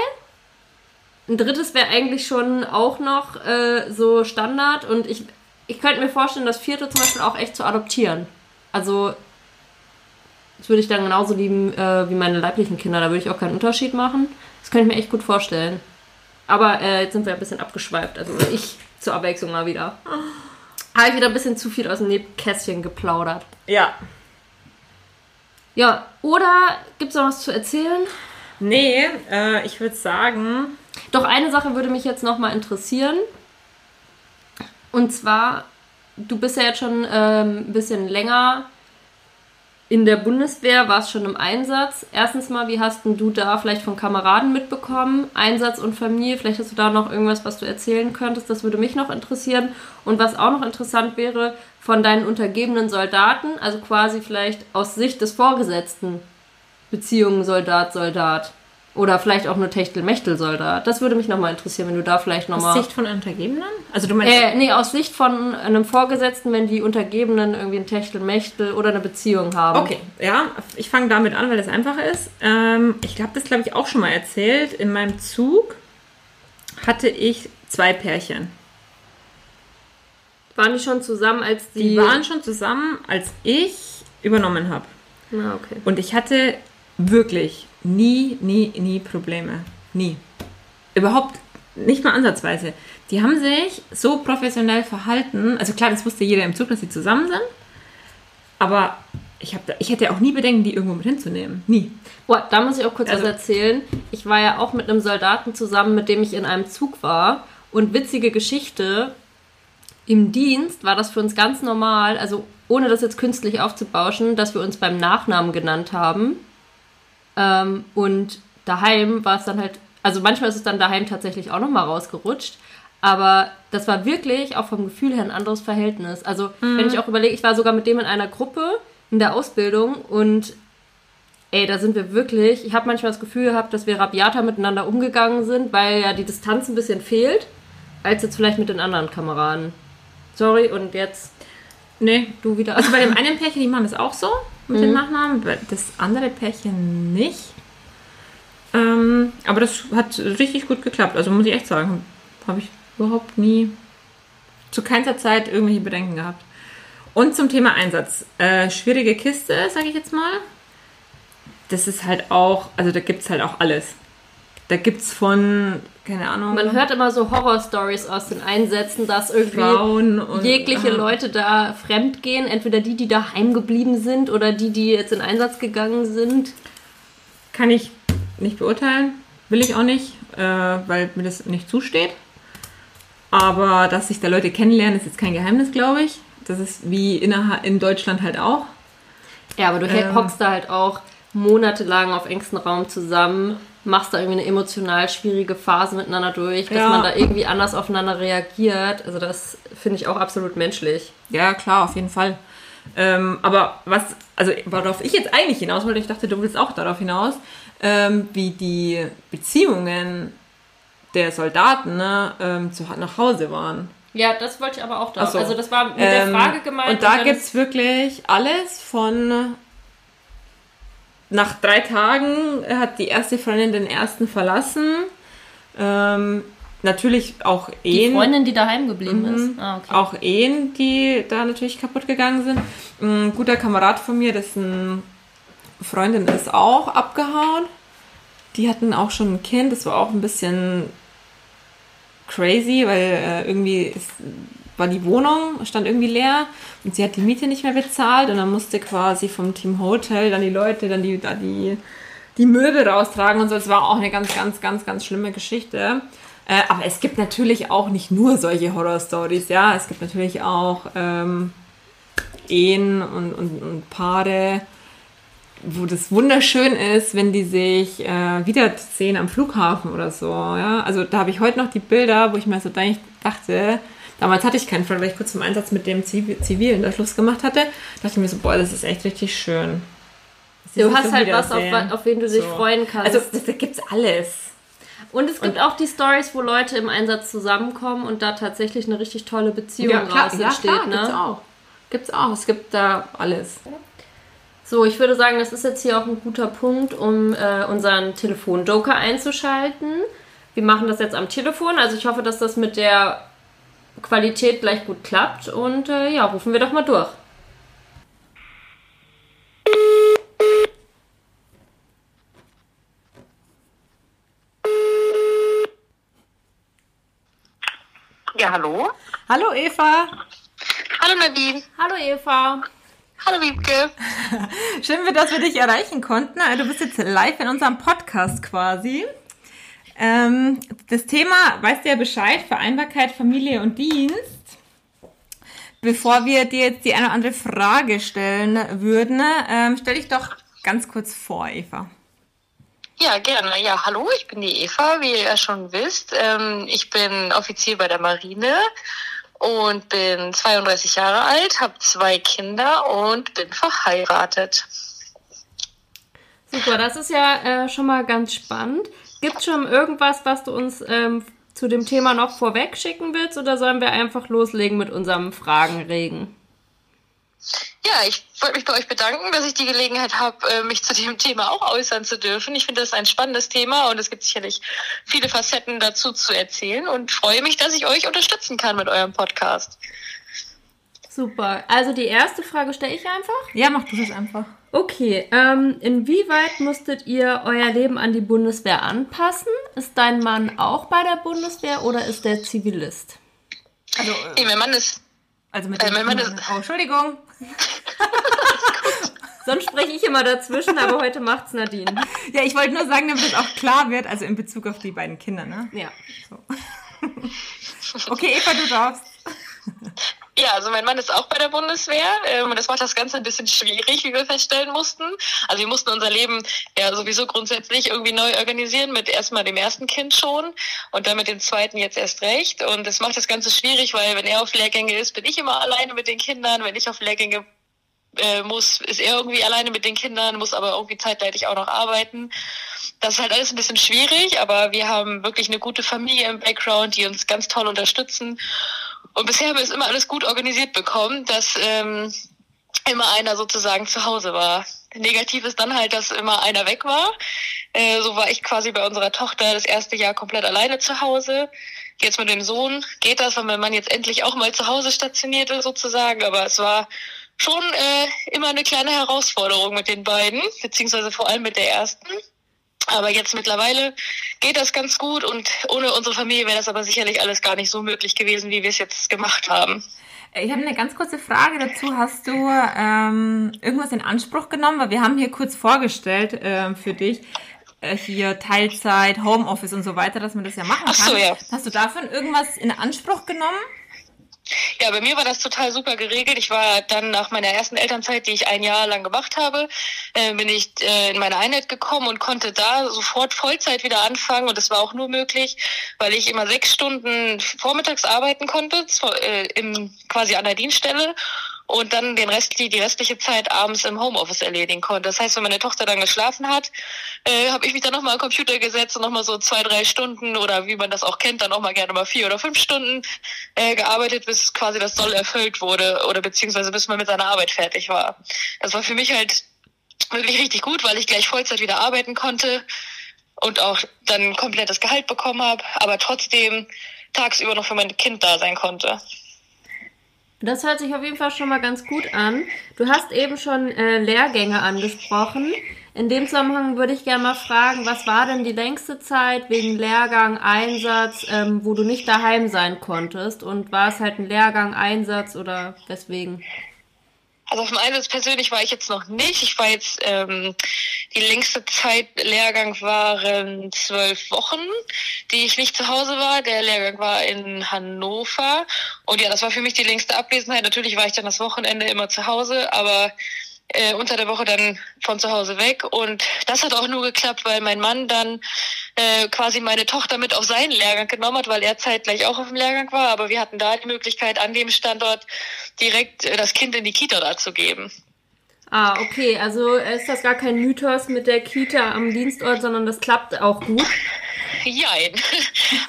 B: Ein drittes wäre eigentlich schon auch noch äh, so Standard und ich, ich könnte mir vorstellen, das vierte zum Beispiel auch echt zu adoptieren. Also, das würde ich dann genauso lieben äh, wie meine leiblichen Kinder, da würde ich auch keinen Unterschied machen. Das könnte ich mir echt gut vorstellen. Aber äh, jetzt sind wir ein bisschen abgeschweift, also ich zur Abwechslung mal wieder. Habe ich wieder ein bisschen zu viel aus dem Nähkästchen geplaudert.
A: Ja.
B: Ja, oder gibt es noch was zu erzählen?
A: Nee, äh, ich würde sagen,
B: Doch eine Sache würde mich jetzt noch mal interessieren. Und zwar, du bist ja jetzt schon ähm, ein bisschen länger in der Bundeswehr, warst schon im Einsatz. Erstens mal, wie hast denn du da vielleicht von Kameraden mitbekommen? Einsatz und Familie, vielleicht hast du da noch irgendwas, was du erzählen könntest. Das würde mich noch interessieren. Und was auch noch interessant wäre, von deinen untergebenen Soldaten, also quasi vielleicht aus Sicht des Vorgesetzten, Beziehungen Soldat, Soldat. Oder vielleicht auch nur Techtelmechtel-Soldat. Das würde mich nochmal interessieren, wenn du da vielleicht nochmal.
A: Aus Sicht von Untergebenen? Also du meinst.
B: Äh, nee, aus Sicht von einem Vorgesetzten, wenn die Untergebenen irgendwie ein Techtelmechtel oder eine Beziehung haben.
A: Okay, ja, ich fange damit an, weil das einfach ist. Ähm, ich habe das, glaube ich, auch schon mal erzählt. In meinem Zug hatte ich zwei Pärchen.
B: Waren die schon zusammen, als die.
A: Die waren schon zusammen, als ich übernommen habe.
B: Ah, okay.
A: Und ich hatte wirklich nie, nie, nie Probleme. Nie. Überhaupt nicht mal ansatzweise. Die haben sich so professionell verhalten. Also klar, das wusste jeder im Zug, dass sie zusammen sind. Aber ich, hab, ich hätte auch nie Bedenken, die irgendwo mit hinzunehmen. Nie.
B: Boah, da muss ich auch kurz
A: Also-
B: was erzählen. Ich war ja auch mit einem Soldaten zusammen, mit dem ich in einem Zug war. Und witzige Geschichte, im Dienst war das für uns ganz normal, also ohne das jetzt künstlich aufzubauschen, dass wir uns beim Nachnamen genannt haben. Ähm, und daheim war es dann halt, also manchmal ist es dann daheim tatsächlich auch nochmal rausgerutscht. Aber das war wirklich auch vom Gefühl her ein anderes Verhältnis. Also, wenn ich auch überlege, ich war sogar mit dem in einer Gruppe in der Ausbildung und Ey, da sind wir wirklich. Ich habe manchmal das Gefühl gehabt, dass wir rabiater miteinander umgegangen sind, weil ja die Distanz ein bisschen fehlt, als jetzt vielleicht mit den anderen Kameraden. Sorry, und jetzt
A: Nee.
B: du wieder.
A: Also bei dem einen Pärchen, die machen das auch so mit dem Nachnamen, das andere Pärchen nicht. Ähm, aber das hat richtig gut geklappt. Also muss ich echt sagen, habe ich überhaupt nie zu keiner Zeit irgendwelche Bedenken gehabt. Und zum Thema Einsatz. Äh, schwierige Kiste, sage ich jetzt mal. Das ist halt auch, also da gibt es halt auch alles. Da gibt es von, keine Ahnung,
B: Man hört immer so Horror-Stories aus den Einsätzen, dass irgendwie
A: und
B: jegliche
A: äh,
B: Leute da fremd gehen. Entweder die, die daheim geblieben sind oder die, die jetzt in Einsatz gegangen sind.
A: Kann ich nicht beurteilen. Will ich auch nicht, äh, weil mir das nicht zusteht. Aber dass sich da Leute kennenlernen, ist jetzt kein Geheimnis, glaube ich. Das ist wie innerhalb in Deutschland halt auch.
B: Ja, aber du
A: Ähm.
B: hockst da halt auch monatelang auf engstem Raum zusammen, machst da irgendwie eine emotional schwierige Phase miteinander durch, dass
A: Ja.
B: man da irgendwie anders aufeinander reagiert. Also das finde ich auch absolut menschlich.
A: Ja, klar, auf jeden Fall. Ähm, aber was, also worauf ich jetzt eigentlich hinaus wollte, ich dachte, du willst auch darauf hinaus, ähm, wie die Beziehungen der Soldaten ne, ähm, zu, nach Hause waren.
B: Ja, das wollte ich aber auch da.
A: So.
B: Also das war mit
A: Ähm,
B: der Frage gemeint.
A: Und da gibt es wirklich alles von nach drei Tagen hat die erste Freundin den ersten verlassen. Ähm, natürlich auch
B: die
A: Ehen.
B: Freundin, die daheim geblieben
A: Mhm.
B: ist. Ah, okay.
A: Auch Ehen, die da natürlich kaputt gegangen sind. Ein guter Kamerad von mir, dessen Freundin ist auch abgehauen. Die hatten auch schon ein Kind, das war auch ein bisschen crazy, weil äh, irgendwie ist, war die Wohnung, stand irgendwie leer und sie hat die Miete nicht mehr bezahlt und dann musste quasi vom Team Hotel dann die Leute dann die, da die, die Möbel raustragen und so. Es war auch eine ganz, ganz, ganz, ganz schlimme Geschichte. Äh, aber es gibt natürlich auch nicht nur solche Horror-Stories, ja. Es gibt natürlich auch ähm, Ehen und, und, und Paare, wo das wunderschön ist, wenn die sich äh, wiedersehen am Flughafen oder so, ja. Also da habe ich heute noch die Bilder, wo ich mir so dachte, damals hatte ich keinen Freund, weil ich kurz zum Einsatz mit dem Zivi- Zivilen da Schluss gemacht hatte, dachte ich mir so, boah, das ist echt richtig schön.
B: Du hast halt was, auf, auf wen du dich
A: So.
B: freuen kannst.
A: Also da gibt's alles.
B: und es gibt auch die Stories, wo Leute im Einsatz zusammenkommen und da tatsächlich eine richtig tolle Beziehung raus entsteht.
A: klar,
B: ne?
A: gibt's auch. Gibt's auch. Es gibt da alles.
B: So, ich würde sagen, das ist jetzt hier auch ein guter Punkt, um äh, unseren Telefonjoker einzuschalten. Wir machen das jetzt am Telefon, also ich hoffe, dass das mit der Qualität gleich gut klappt und äh, ja, rufen wir doch mal durch.
C: Ja, hallo.
A: Hallo Eva.
C: Hallo Nadine.
B: Hallo Eva.
C: Hallo Wiebke.
A: Schön, dass wir dich erreichen konnten. Du bist jetzt live in unserem Podcast quasi. Ähm, das Thema, weißt du ja Bescheid, Vereinbarkeit, Familie und Dienst. Bevor wir dir jetzt die eine oder andere Frage stellen würden, ähm, stell dich doch ganz kurz vor, Eva.
C: Ja, gerne. Ja, hallo, ich bin die Eva, wie ihr ja schon wisst. Ähm, ich bin Offizier bei der Marine und bin 32 Jahre alt, habe zwei Kinder und bin verheiratet.
B: Super, das ist ja äh, schon mal ganz spannend. Gibt es schon irgendwas, was du uns ähm, zu dem Thema noch vorweg schicken willst oder sollen wir einfach loslegen mit unserem Fragenregen?
C: Ja, ich wollte mich bei euch bedanken, dass ich die Gelegenheit habe, äh, mich zu dem Thema auch äußern zu dürfen. Ich finde das ein spannendes Thema und es gibt sicherlich viele Facetten dazu zu erzählen und freue mich, dass ich euch unterstützen kann mit eurem Podcast.
B: Super. Also die erste Frage stelle ich einfach.
A: Ja, mach du das einfach.
B: Okay, ähm, inwieweit musstet ihr euer Leben an die Bundeswehr anpassen? Ist dein Mann auch bei der Bundeswehr oder ist der Zivilist?
C: Also, nee, mein Mann ist.
A: Also mit dem, äh, mein Mann ist, oh, Entschuldigung.
B: Sonst spreche ich immer dazwischen, aber heute macht's Nadine.
A: Ja, ich wollte nur sagen, damit es auch klar wird, also in Bezug auf die beiden Kinder, ne?
B: Ja.
A: So. Okay, Eva, du darfst.
C: Ja, also mein Mann ist auch bei der Bundeswehr ähm, und das macht das Ganze ein bisschen schwierig, wie wir feststellen mussten. Also wir mussten unser Leben ja sowieso grundsätzlich irgendwie neu organisieren, mit erstmal dem ersten Kind schon und dann mit dem zweiten jetzt erst recht. Und das macht das Ganze schwierig, weil wenn er auf Lehrgänge ist, bin ich immer alleine mit den Kindern. Wenn ich auf Lehrgänge äh, muss, ist er irgendwie alleine mit den Kindern, muss aber irgendwie zeitgleich auch noch arbeiten. Das ist halt alles ein bisschen schwierig, aber wir haben wirklich eine gute Familie im Background, die uns ganz toll unterstützen. Und bisher haben wir es immer alles gut organisiert bekommen, dass ähm, immer einer sozusagen zu Hause war. Negativ ist dann halt, dass immer einer weg war. Äh, so war ich quasi bei unserer Tochter das erste Jahr komplett alleine zu Hause. Jetzt mit dem Sohn geht das, weil mein Mann jetzt endlich auch mal zu Hause stationiert ist sozusagen. Aber es war schon äh, immer eine kleine Herausforderung mit den beiden, beziehungsweise vor allem mit der ersten. Aber jetzt mittlerweile geht das ganz gut und ohne unsere Familie wäre das aber sicherlich alles gar nicht so möglich gewesen, wie wir es jetzt gemacht haben.
A: Ich habe eine ganz kurze Frage dazu. Hast du ähm, irgendwas in Anspruch genommen? Weil wir haben hier kurz vorgestellt äh, für dich äh, hier Teilzeit, Homeoffice und so weiter, dass man das ja machen kann. Ach so, ja. Hast du davon irgendwas in Anspruch genommen?
C: Ja, bei mir war das total super geregelt. Ich war dann nach meiner ersten Elternzeit, die ich ein Jahr lang gemacht habe, äh, bin ich äh, in meine Einheit gekommen und konnte da sofort Vollzeit wieder anfangen. Und das war auch nur möglich, weil ich immer sechs Stunden vormittags arbeiten konnte, äh, im, quasi an der Dienststelle und dann den Rest, die, die restliche Zeit abends im Homeoffice erledigen konnte. Das heißt, wenn meine Tochter dann geschlafen hat, äh, habe ich mich dann nochmal am Computer gesetzt und nochmal so zwei, drei Stunden oder wie man das auch kennt, dann nochmal gerne mal vier oder fünf Stunden äh, gearbeitet, bis quasi das Soll erfüllt wurde oder beziehungsweise bis man mit seiner Arbeit fertig war. Das war für mich halt wirklich richtig gut, weil ich gleich Vollzeit wieder arbeiten konnte und auch dann komplettes Gehalt bekommen habe, aber trotzdem tagsüber noch für mein Kind da sein konnte.
B: Das hört sich auf jeden Fall schon mal ganz gut an. Du hast eben schon äh, Lehrgänge angesprochen. In dem Zusammenhang würde ich gerne mal fragen, was war denn die längste Zeit wegen Lehrgang, Einsatz, ähm, wo du nicht daheim sein konntest? Und war es halt ein Lehrgang, Einsatz oder weswegen?
C: Also auf dem Einsatz persönlich war ich jetzt noch nicht. Ich war jetzt, ähm, die längste Zeit Lehrgang waren zwölf Wochen, die ich nicht zu Hause war. Der Lehrgang war in Hannover. Und ja, das war für mich die längste Abwesenheit. Natürlich war ich dann das Wochenende immer zu Hause, aber äh, unter der Woche dann von zu Hause weg. Und das hat auch nur geklappt, weil mein Mann dann äh, quasi meine Tochter mit auf seinen Lehrgang genommen hat, weil er zeitgleich auch auf dem Lehrgang war. Aber wir hatten da die Möglichkeit, an dem Standort direkt äh, das Kind in die Kita da zu geben.
B: Ah, okay. Also ist das gar kein Mythos mit der Kita am Dienstort, sondern das klappt auch gut.
C: Jein.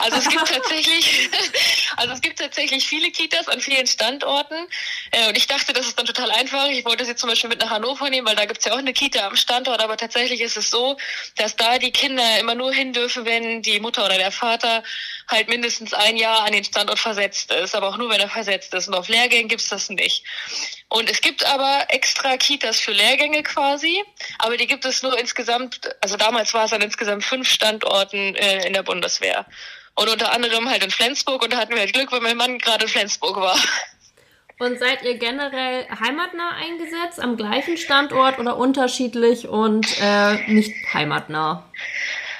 C: Also es gibt tatsächlich, also es gibt tatsächlich viele Kitas an vielen Standorten. Äh, und ich dachte, das ist dann total einfach. Ich wollte sie zum Beispiel mit nach Hannover nehmen, weil da gibt es ja auch eine Kita am Standort. Aber tatsächlich ist es so, dass da die Kinder immer nur hin dürfen, wenn die Mutter oder der Vater halt mindestens ein Jahr an den Standort versetzt ist. Aber auch nur, wenn er versetzt ist. Und auf Lehrgängen gibt es das nicht. Und es gibt aber extra Kitas für Lehrgänge quasi, aber die gibt es nur insgesamt, also damals war es an insgesamt fünf Standorten äh, in der Bundeswehr. Und unter anderem halt in Flensburg und da hatten wir halt Glück, weil mein Mann gerade in Flensburg war.
B: Und seid ihr generell heimatnah eingesetzt, am gleichen Standort oder unterschiedlich und äh, nicht heimatnah?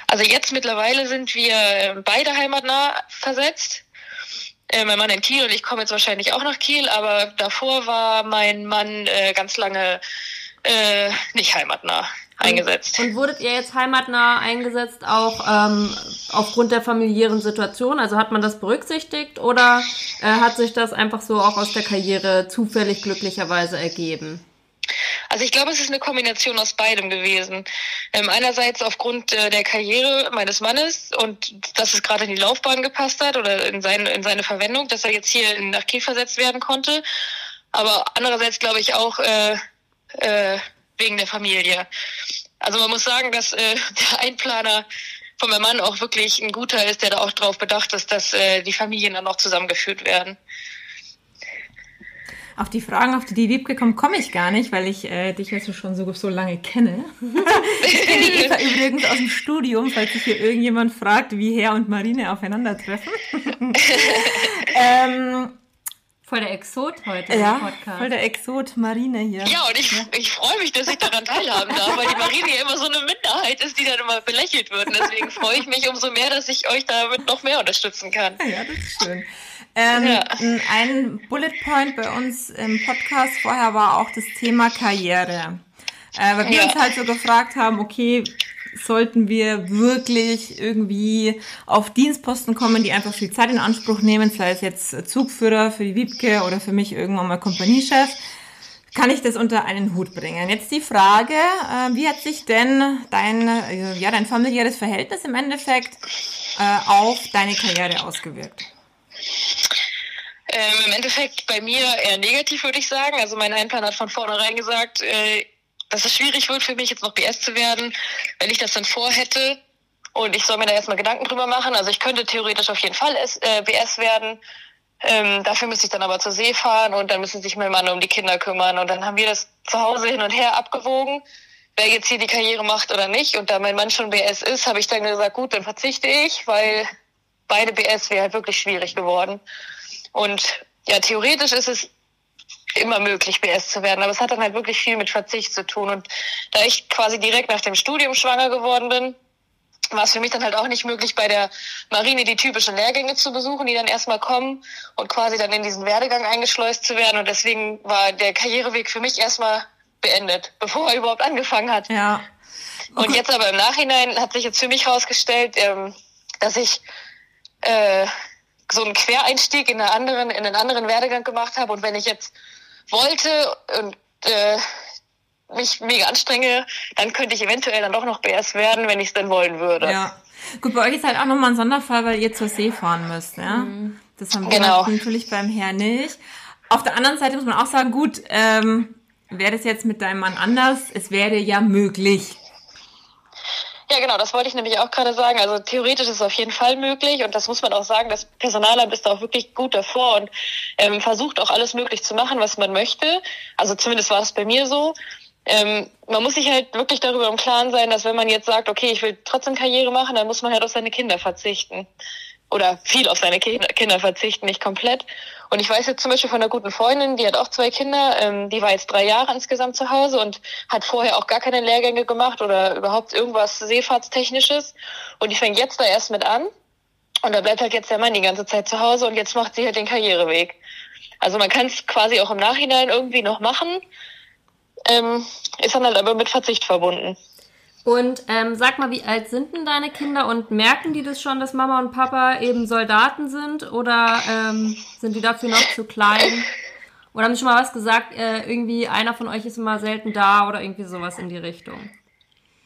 C: Also jetzt mittlerweile sind wir äh, beide heimatnah versetzt äh, mein Mann in Kiel und ich komme jetzt wahrscheinlich auch nach Kiel, aber davor war mein Mann äh, ganz lange äh, nicht heimatnah eingesetzt.
B: Und, und wurdet ihr jetzt heimatnah eingesetzt auch ähm, aufgrund der familiären Situation? Also hat man das berücksichtigt oder äh, hat sich das einfach so auch aus der Karriere zufällig glücklicherweise ergeben?
C: Also ich glaube, es ist eine Kombination aus beidem gewesen. Ähm, einerseits aufgrund äh, der Karriere meines Mannes und dass es gerade in die Laufbahn gepasst hat oder in, sein, in seine Verwendung, dass er jetzt hier nach Kiel versetzt werden konnte. Aber andererseits glaube ich auch äh, äh, wegen der Familie. Also man muss sagen, dass äh, der Einplaner von meinem Mann auch wirklich ein guter ist, der da auch darauf bedacht ist, dass äh, die Familien dann auch zusammengeführt werden.
A: Auf die Fragen, auf die die Wiebke kommt, komme ich gar nicht, weil ich äh, dich jetzt schon so, so lange kenne. ich kenne die Eva übrigens aus dem Studium, falls sich hier irgendjemand fragt, wie Herr und Marine aufeinandertreffen.
B: ähm, Voll der Exot heute
A: ja, im Podcast. Voll der Exot Marine hier.
C: Ja, und ich, ich freue mich, dass ich daran teilhaben darf, weil die Marine ja immer so eine Minderheit ist, die dann immer belächelt wird. Und deswegen freue ich mich umso mehr, dass ich euch damit noch mehr unterstützen kann.
A: Ja, das ist schön. Ähm, ja. Ein Bullet Point bei uns im Podcast vorher war auch das Thema Karriere. Äh, weil wir ja. uns halt so gefragt haben, okay, sollten wir wirklich irgendwie auf Dienstposten kommen, die einfach viel Zeit in Anspruch nehmen, sei es jetzt Zugführer für die Wiebke oder für mich irgendwann mal Kompaniechef, kann ich das unter einen Hut bringen. Jetzt die Frage, äh, wie hat sich denn dein, äh, ja, dein familiäres Verhältnis im Endeffekt äh, auf deine Karriere ausgewirkt?
C: Ähm, Im Endeffekt bei mir eher negativ, würde ich sagen. Also mein Einplan hat von vornherein gesagt, äh, dass es schwierig wird für mich, jetzt noch BS zu werden, wenn ich das dann vorhätte. Und ich soll mir da erstmal Gedanken drüber machen. Also ich könnte theoretisch auf jeden Fall S, äh, BS werden. Ähm, dafür müsste ich dann aber zur See fahren und dann müssen sich mein Mann um die Kinder kümmern. Und dann haben wir das zu Hause hin und her abgewogen, wer jetzt hier die Karriere macht oder nicht. Und da mein Mann schon BS ist, habe ich dann gesagt, gut, dann verzichte ich, weil beide BS wäre halt wirklich schwierig geworden. Und ja, theoretisch ist es immer möglich, BS zu werden. Aber es hat dann halt wirklich viel mit Verzicht zu tun. Und da ich quasi direkt nach dem Studium schwanger geworden bin, war es für mich dann halt auch nicht möglich, bei der Marine die typischen Lehrgänge zu besuchen, die dann erstmal kommen und quasi dann in diesen Werdegang eingeschleust zu werden. Und deswegen war der Karriereweg für mich erstmal beendet, bevor er überhaupt angefangen hat.
A: Ja.
C: Okay. Und jetzt aber im Nachhinein hat sich jetzt für mich herausgestellt, ähm, dass ich äh, so einen Quereinstieg in, anderen, in einen anderen Werdegang gemacht habe. Und wenn ich jetzt wollte und äh, mich mega anstrenge, dann könnte ich eventuell dann doch noch BS werden, wenn ich es denn wollen würde.
A: Ja. Gut, bei euch ist halt auch nochmal ein Sonderfall, weil ihr zur See fahren müsst, ja. Mhm. Das haben wir genau. natürlich beim Herrn nicht. Auf der anderen Seite muss man auch sagen, gut, ähm, wäre das jetzt mit deinem Mann anders, es wäre ja möglich.
C: Ja, genau, das wollte ich nämlich auch gerade sagen. Also theoretisch ist es auf jeden Fall möglich und das muss man auch sagen, das Personalamt ist da auch wirklich gut davor und ähm, versucht auch alles möglich zu machen, was man möchte. Also zumindest war es bei mir so. Ähm, man muss sich halt wirklich darüber im Klaren sein, dass wenn man jetzt sagt, okay, ich will trotzdem Karriere machen, dann muss man halt auf seine Kinder verzichten oder viel auf seine Kinder verzichten, nicht komplett. Und ich weiß jetzt zum Beispiel von einer guten Freundin, die hat auch zwei Kinder, ähm, die war jetzt drei Jahre insgesamt zu Hause und hat vorher auch gar keine Lehrgänge gemacht oder überhaupt irgendwas Seefahrtstechnisches. Und die fängt jetzt da erst mit an. Und da bleibt halt jetzt der Mann die ganze Zeit zu Hause und jetzt macht sie halt den Karriereweg. Also man kann es quasi auch im Nachhinein irgendwie noch machen, ähm, ist dann halt aber mit Verzicht verbunden.
B: Und ähm, sag mal, wie alt sind denn deine Kinder und merken die das schon, dass Mama und Papa eben Soldaten sind oder ähm, sind die dafür noch zu klein? Oder haben sie schon mal was gesagt, äh, irgendwie einer von euch ist immer selten da oder irgendwie sowas in die Richtung?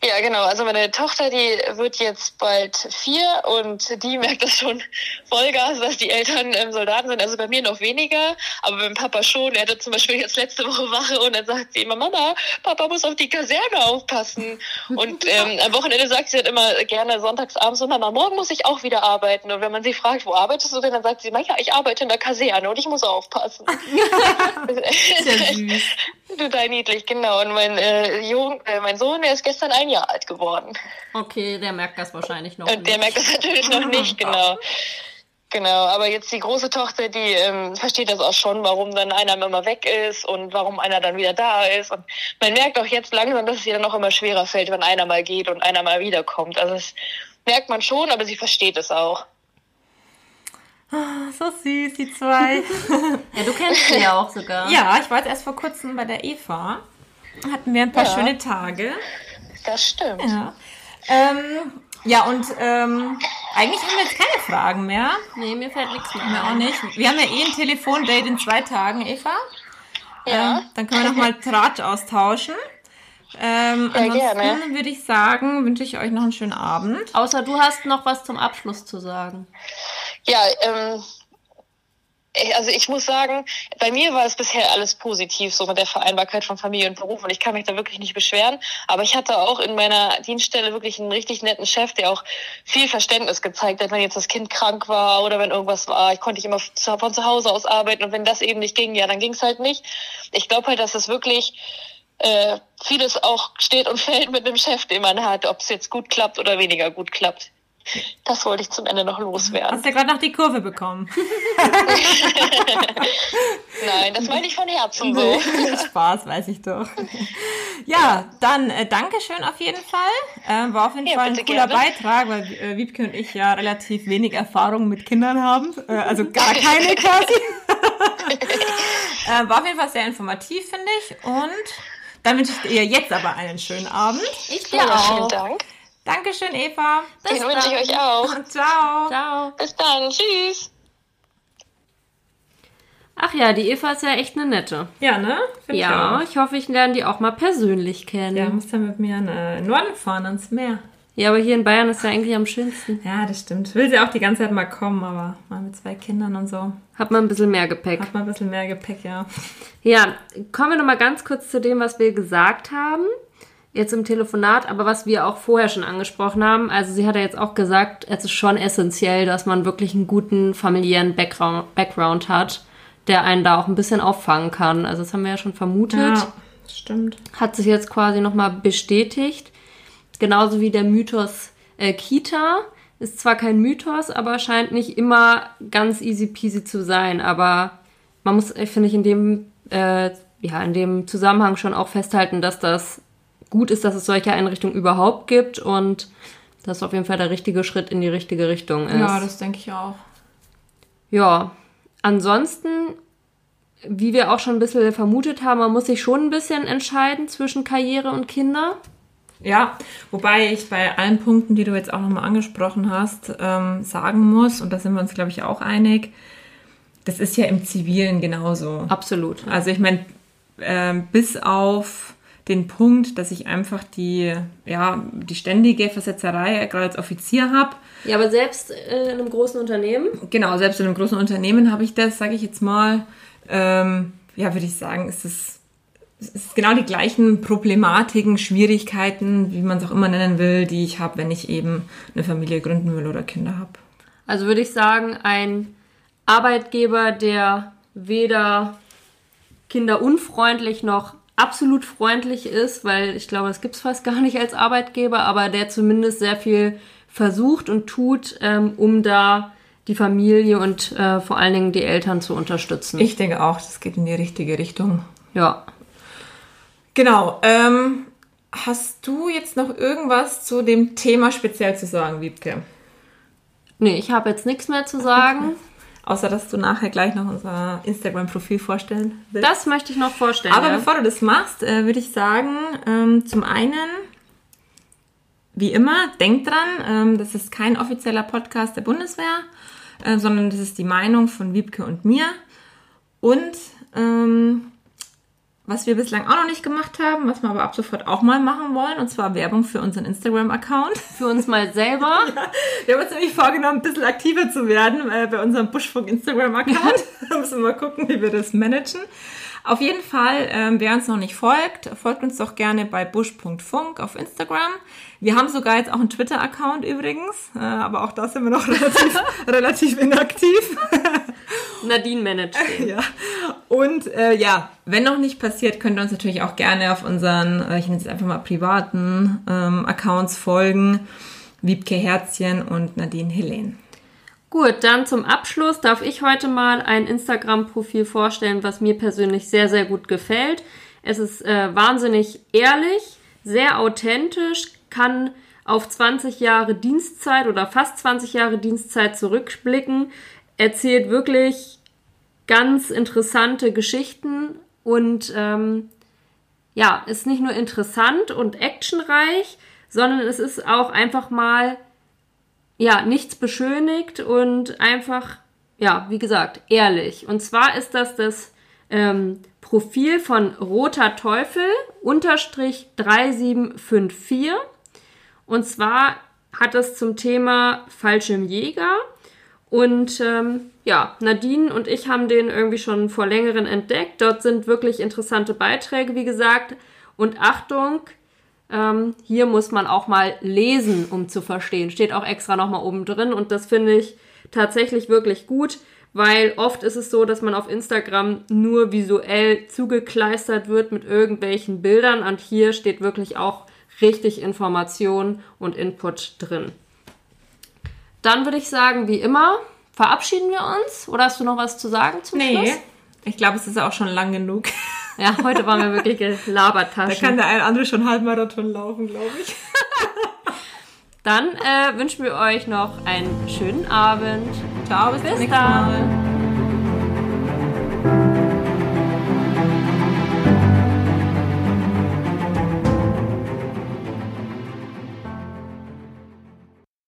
C: Ja, genau. Also meine Tochter, die wird jetzt bald vier und die merkt das schon Vollgas, dass die Eltern ähm, Soldaten sind. Also bei mir noch weniger, aber beim Papa schon. Er hatte zum Beispiel jetzt letzte Woche Wache und dann sagt sie immer, Mama, Papa muss auf die Kaserne aufpassen. Und ähm, am Wochenende sagt sie dann immer gerne sonntags abends so, Mama, morgen muss ich auch wieder arbeiten. Und wenn man sie fragt, wo arbeitest du denn, dann sagt sie, ja, ich arbeite in der Kaserne und ich muss aufpassen. Sehr süß. Total niedlich, genau. Und mein, äh, Jung, äh, mein Sohn, der ist gestern ein Jahr alt geworden.
B: Okay, der merkt das wahrscheinlich noch
C: Und nicht. Der merkt das natürlich noch nicht, genau. Genau, aber jetzt die große Tochter, die ähm, versteht das auch schon, warum dann einer immer weg ist und warum einer dann wieder da ist. Und man merkt auch jetzt langsam, dass es ihr dann auch immer schwerer fällt, wenn einer mal geht und einer mal wiederkommt. Also das merkt man schon, aber sie versteht es auch.
A: Oh, so süß, die zwei.
B: ja, du kennst sie ja auch sogar.
A: Ja, ich war jetzt erst vor kurzem bei der Eva. Hatten wir ein paar ja. schöne Tage.
C: Das stimmt.
A: Ja, ähm, ja und ähm, eigentlich haben wir jetzt keine Fragen mehr.
B: Nee, mir fällt nichts mehr.
A: Mir auch nicht. Wir haben ja eh ein Telefondate in zwei Tagen, Eva.
C: Ja.
A: Ähm, dann können wir nochmal Tratsch austauschen. Ähm,
C: Ja,
A: ansonsten
C: gerne.
A: würde ich sagen, wünsche ich euch noch einen schönen Abend.
B: Außer du hast noch was zum Abschluss zu sagen.
C: Ja, ähm, also ich muss sagen, bei mir war es bisher alles positiv, so mit der Vereinbarkeit von Familie und Beruf und ich kann mich da wirklich nicht beschweren. Aber ich hatte auch in meiner Dienststelle wirklich einen richtig netten Chef, der auch viel Verständnis gezeigt hat, wenn jetzt das Kind krank war oder wenn irgendwas war. Ich konnte ich immer von zu Hause aus arbeiten und wenn das eben nicht ging, ja, dann ging es halt nicht. Ich glaube halt, dass es wirklich äh, vieles auch steht und fällt mit einem Chef, den man hat, ob es jetzt gut klappt oder weniger gut klappt. Das wollte ich zum Ende noch loswerden.
A: Hast ja gerade noch die Kurve bekommen.
C: Nein, das meine ich von Herzen so.
A: Spaß, weiß ich doch. Ja, dann äh, Dankeschön auf jeden Fall. Ähm, war auf jeden
C: Ja,
A: Fall ein cooler
C: gerne.
A: Beitrag, weil äh, Wiebke und ich ja relativ wenig Erfahrung mit Kindern haben. Äh, also gar keine quasi. äh, war auf jeden Fall sehr informativ, finde ich. Und dann wünsche ich dir jetzt aber einen schönen Abend.
B: Ich dir
C: Ja, vielen
B: auch.
C: Dank.
A: Dankeschön, Eva.
C: Den wünsche ich euch auch.
A: Und ciao.
B: Ciao.
C: Bis dann. Tschüss.
B: Ach ja, die Eva ist ja echt eine nette.
A: Ja, ne? Find
B: Ja,
A: Ich
B: ich hoffe, ich lerne die auch mal persönlich kennen.
A: Ja,
B: Ja,
A: muss dann mit mir in äh, Norden fahren, ans Meer.
B: aber hier in Bayern ist ja eigentlich am schönsten.
A: Ja, das stimmt. Will sie auch die ganze Zeit mal kommen, aber mal mit zwei Kindern und so.
B: Hat man ein bisschen mehr Gepäck.
A: Hat man ein bisschen mehr Gepäck, ja.
B: Ja, kommen wir nochmal ganz kurz zu dem, was wir gesagt haben. Jetzt im Telefonat, aber was wir auch vorher schon angesprochen haben. Also sie hat ja jetzt auch gesagt, es ist schon essentiell, dass man wirklich einen guten familiären Background, Background hat, der einen da auch ein bisschen auffangen kann. Also das haben wir ja schon vermutet.
A: Ja, stimmt.
B: Hat sich jetzt quasi nochmal bestätigt. Genauso wie der Mythos äh, Kita. Ist zwar kein Mythos, aber scheint nicht immer ganz easy peasy zu sein. Aber man muss, finde ich, in dem, äh, ja, in dem Zusammenhang schon auch festhalten, dass das gut ist, dass es solche Einrichtungen überhaupt gibt und dass auf jeden Fall der richtige Schritt in die richtige Richtung ist.
A: Ja, das denke ich auch.
B: Ja, ansonsten, wie wir auch schon ein bisschen vermutet haben, man muss sich schon ein bisschen entscheiden zwischen Karriere und Kinder.
A: Ja, wobei ich bei allen Punkten, die du jetzt auch nochmal angesprochen hast, ähm, sagen muss, und da sind wir uns, glaube ich, auch einig, das ist ja im Zivilen genauso.
B: Absolut.
A: Also ich meine, ähm, bis auf den Punkt, dass ich einfach die, ja, die ständige Versetzerei gerade als Offizier habe,
B: Ja, aber selbst äh, in einem großen Unternehmen.
A: Genau, selbst in einem großen Unternehmen habe ich das, sage ich jetzt mal, ähm, ja, würde ich sagen, ist es, es ist genau die gleichen Problematiken, Schwierigkeiten, wie man es auch immer nennen will, die ich habe, wenn ich eben eine Familie gründen will oder Kinder habe.
B: Also würde ich sagen, ein Arbeitgeber, der weder kinderunfreundlich noch absolut freundlich ist, weil ich glaube, das gibt es fast gar nicht als Arbeitgeber, aber der zumindest sehr viel versucht und tut, ähm, um da die Familie und äh, vor allen Dingen die Eltern zu unterstützen.
A: Ich denke auch, das geht in die richtige Richtung.
B: ja.
A: Genau. Ähm, hast du jetzt noch irgendwas zu dem Thema speziell zu sagen, Wiebke?
B: Nee, ich habe jetzt nichts mehr zu sagen.
A: Außer, dass du nachher gleich noch unser Instagram-Profil vorstellen willst.
B: Das möchte ich noch vorstellen.
A: Aber
B: ja.
A: bevor du das machst, äh, würde ich sagen, ähm, zum einen, wie immer, denk dran, ähm, das ist kein offizieller Podcast der Bundeswehr, äh, sondern das ist die Meinung von Wiebke und mir. Und ähm, was wir bislang auch noch nicht gemacht haben, was wir aber ab sofort auch mal machen wollen, und zwar Werbung für unseren Instagram-Account.
B: für uns mal selber.
A: Wir haben uns nämlich vorgenommen, ein bisschen aktiver zu werden äh, bei unserem Buschfunk Instagram-Account. da müssen wir mal gucken, wie wir das managen. Auf jeden Fall, ähm, wer uns noch nicht folgt, folgt uns doch gerne bei busch.funk auf Instagram. Wir haben sogar jetzt auch einen Twitter-Account übrigens, äh, aber auch da sind wir noch relativ, relativ inaktiv.
B: Nadine managt den.
A: ja. Und äh, ja, wenn noch nicht passiert, könnt ihr uns natürlich auch gerne auf unseren, äh, ich nenne es einfach mal privaten ähm, Accounts folgen. Wiebke Herzchen und Nadine Helen.
B: Gut, dann zum Abschluss darf ich heute mal ein Instagram-Profil vorstellen, was mir persönlich sehr, sehr gut gefällt. Es ist äh, wahnsinnig ehrlich, sehr authentisch, kann auf 20 Jahre Dienstzeit oder fast 20 Jahre Dienstzeit zurückblicken, erzählt wirklich ganz interessante Geschichten und ähm, ja, ist nicht nur interessant und actionreich, sondern es ist auch einfach mal ja, nichts beschönigt und einfach, ja, wie gesagt, ehrlich. Und zwar ist das das ähm, Profil von Roter Teufel unterstrich 3754. Und zwar hat es zum Thema Fallschirmjäger. Und ähm, ja, Nadine und ich haben den irgendwie schon vor längeren entdeckt. Dort sind wirklich interessante Beiträge, wie gesagt. Und Achtung, ähm, hier muss man auch mal lesen, um zu verstehen. Steht auch extra nochmal oben drin. Und das finde ich tatsächlich wirklich gut, weil oft ist es so, dass man auf Instagram nur visuell zugekleistert wird mit irgendwelchen Bildern. Und hier steht wirklich auch richtig Information und Input drin. Dann würde ich sagen, wie immer, verabschieden wir uns. Oder hast du noch was zu sagen zum
A: Nee,
B: Schluss?
A: ich glaube, es ist auch schon lang genug.
B: Ja, heute waren wir wirklich
A: Da
B: Labertaschen.
A: kann der ein oder andere schon Halbmarathon laufen, glaube ich.
B: Dann äh, wünschen wir euch noch einen schönen Abend.
A: Ciao, bis,
B: Bis dann.
A: Mal.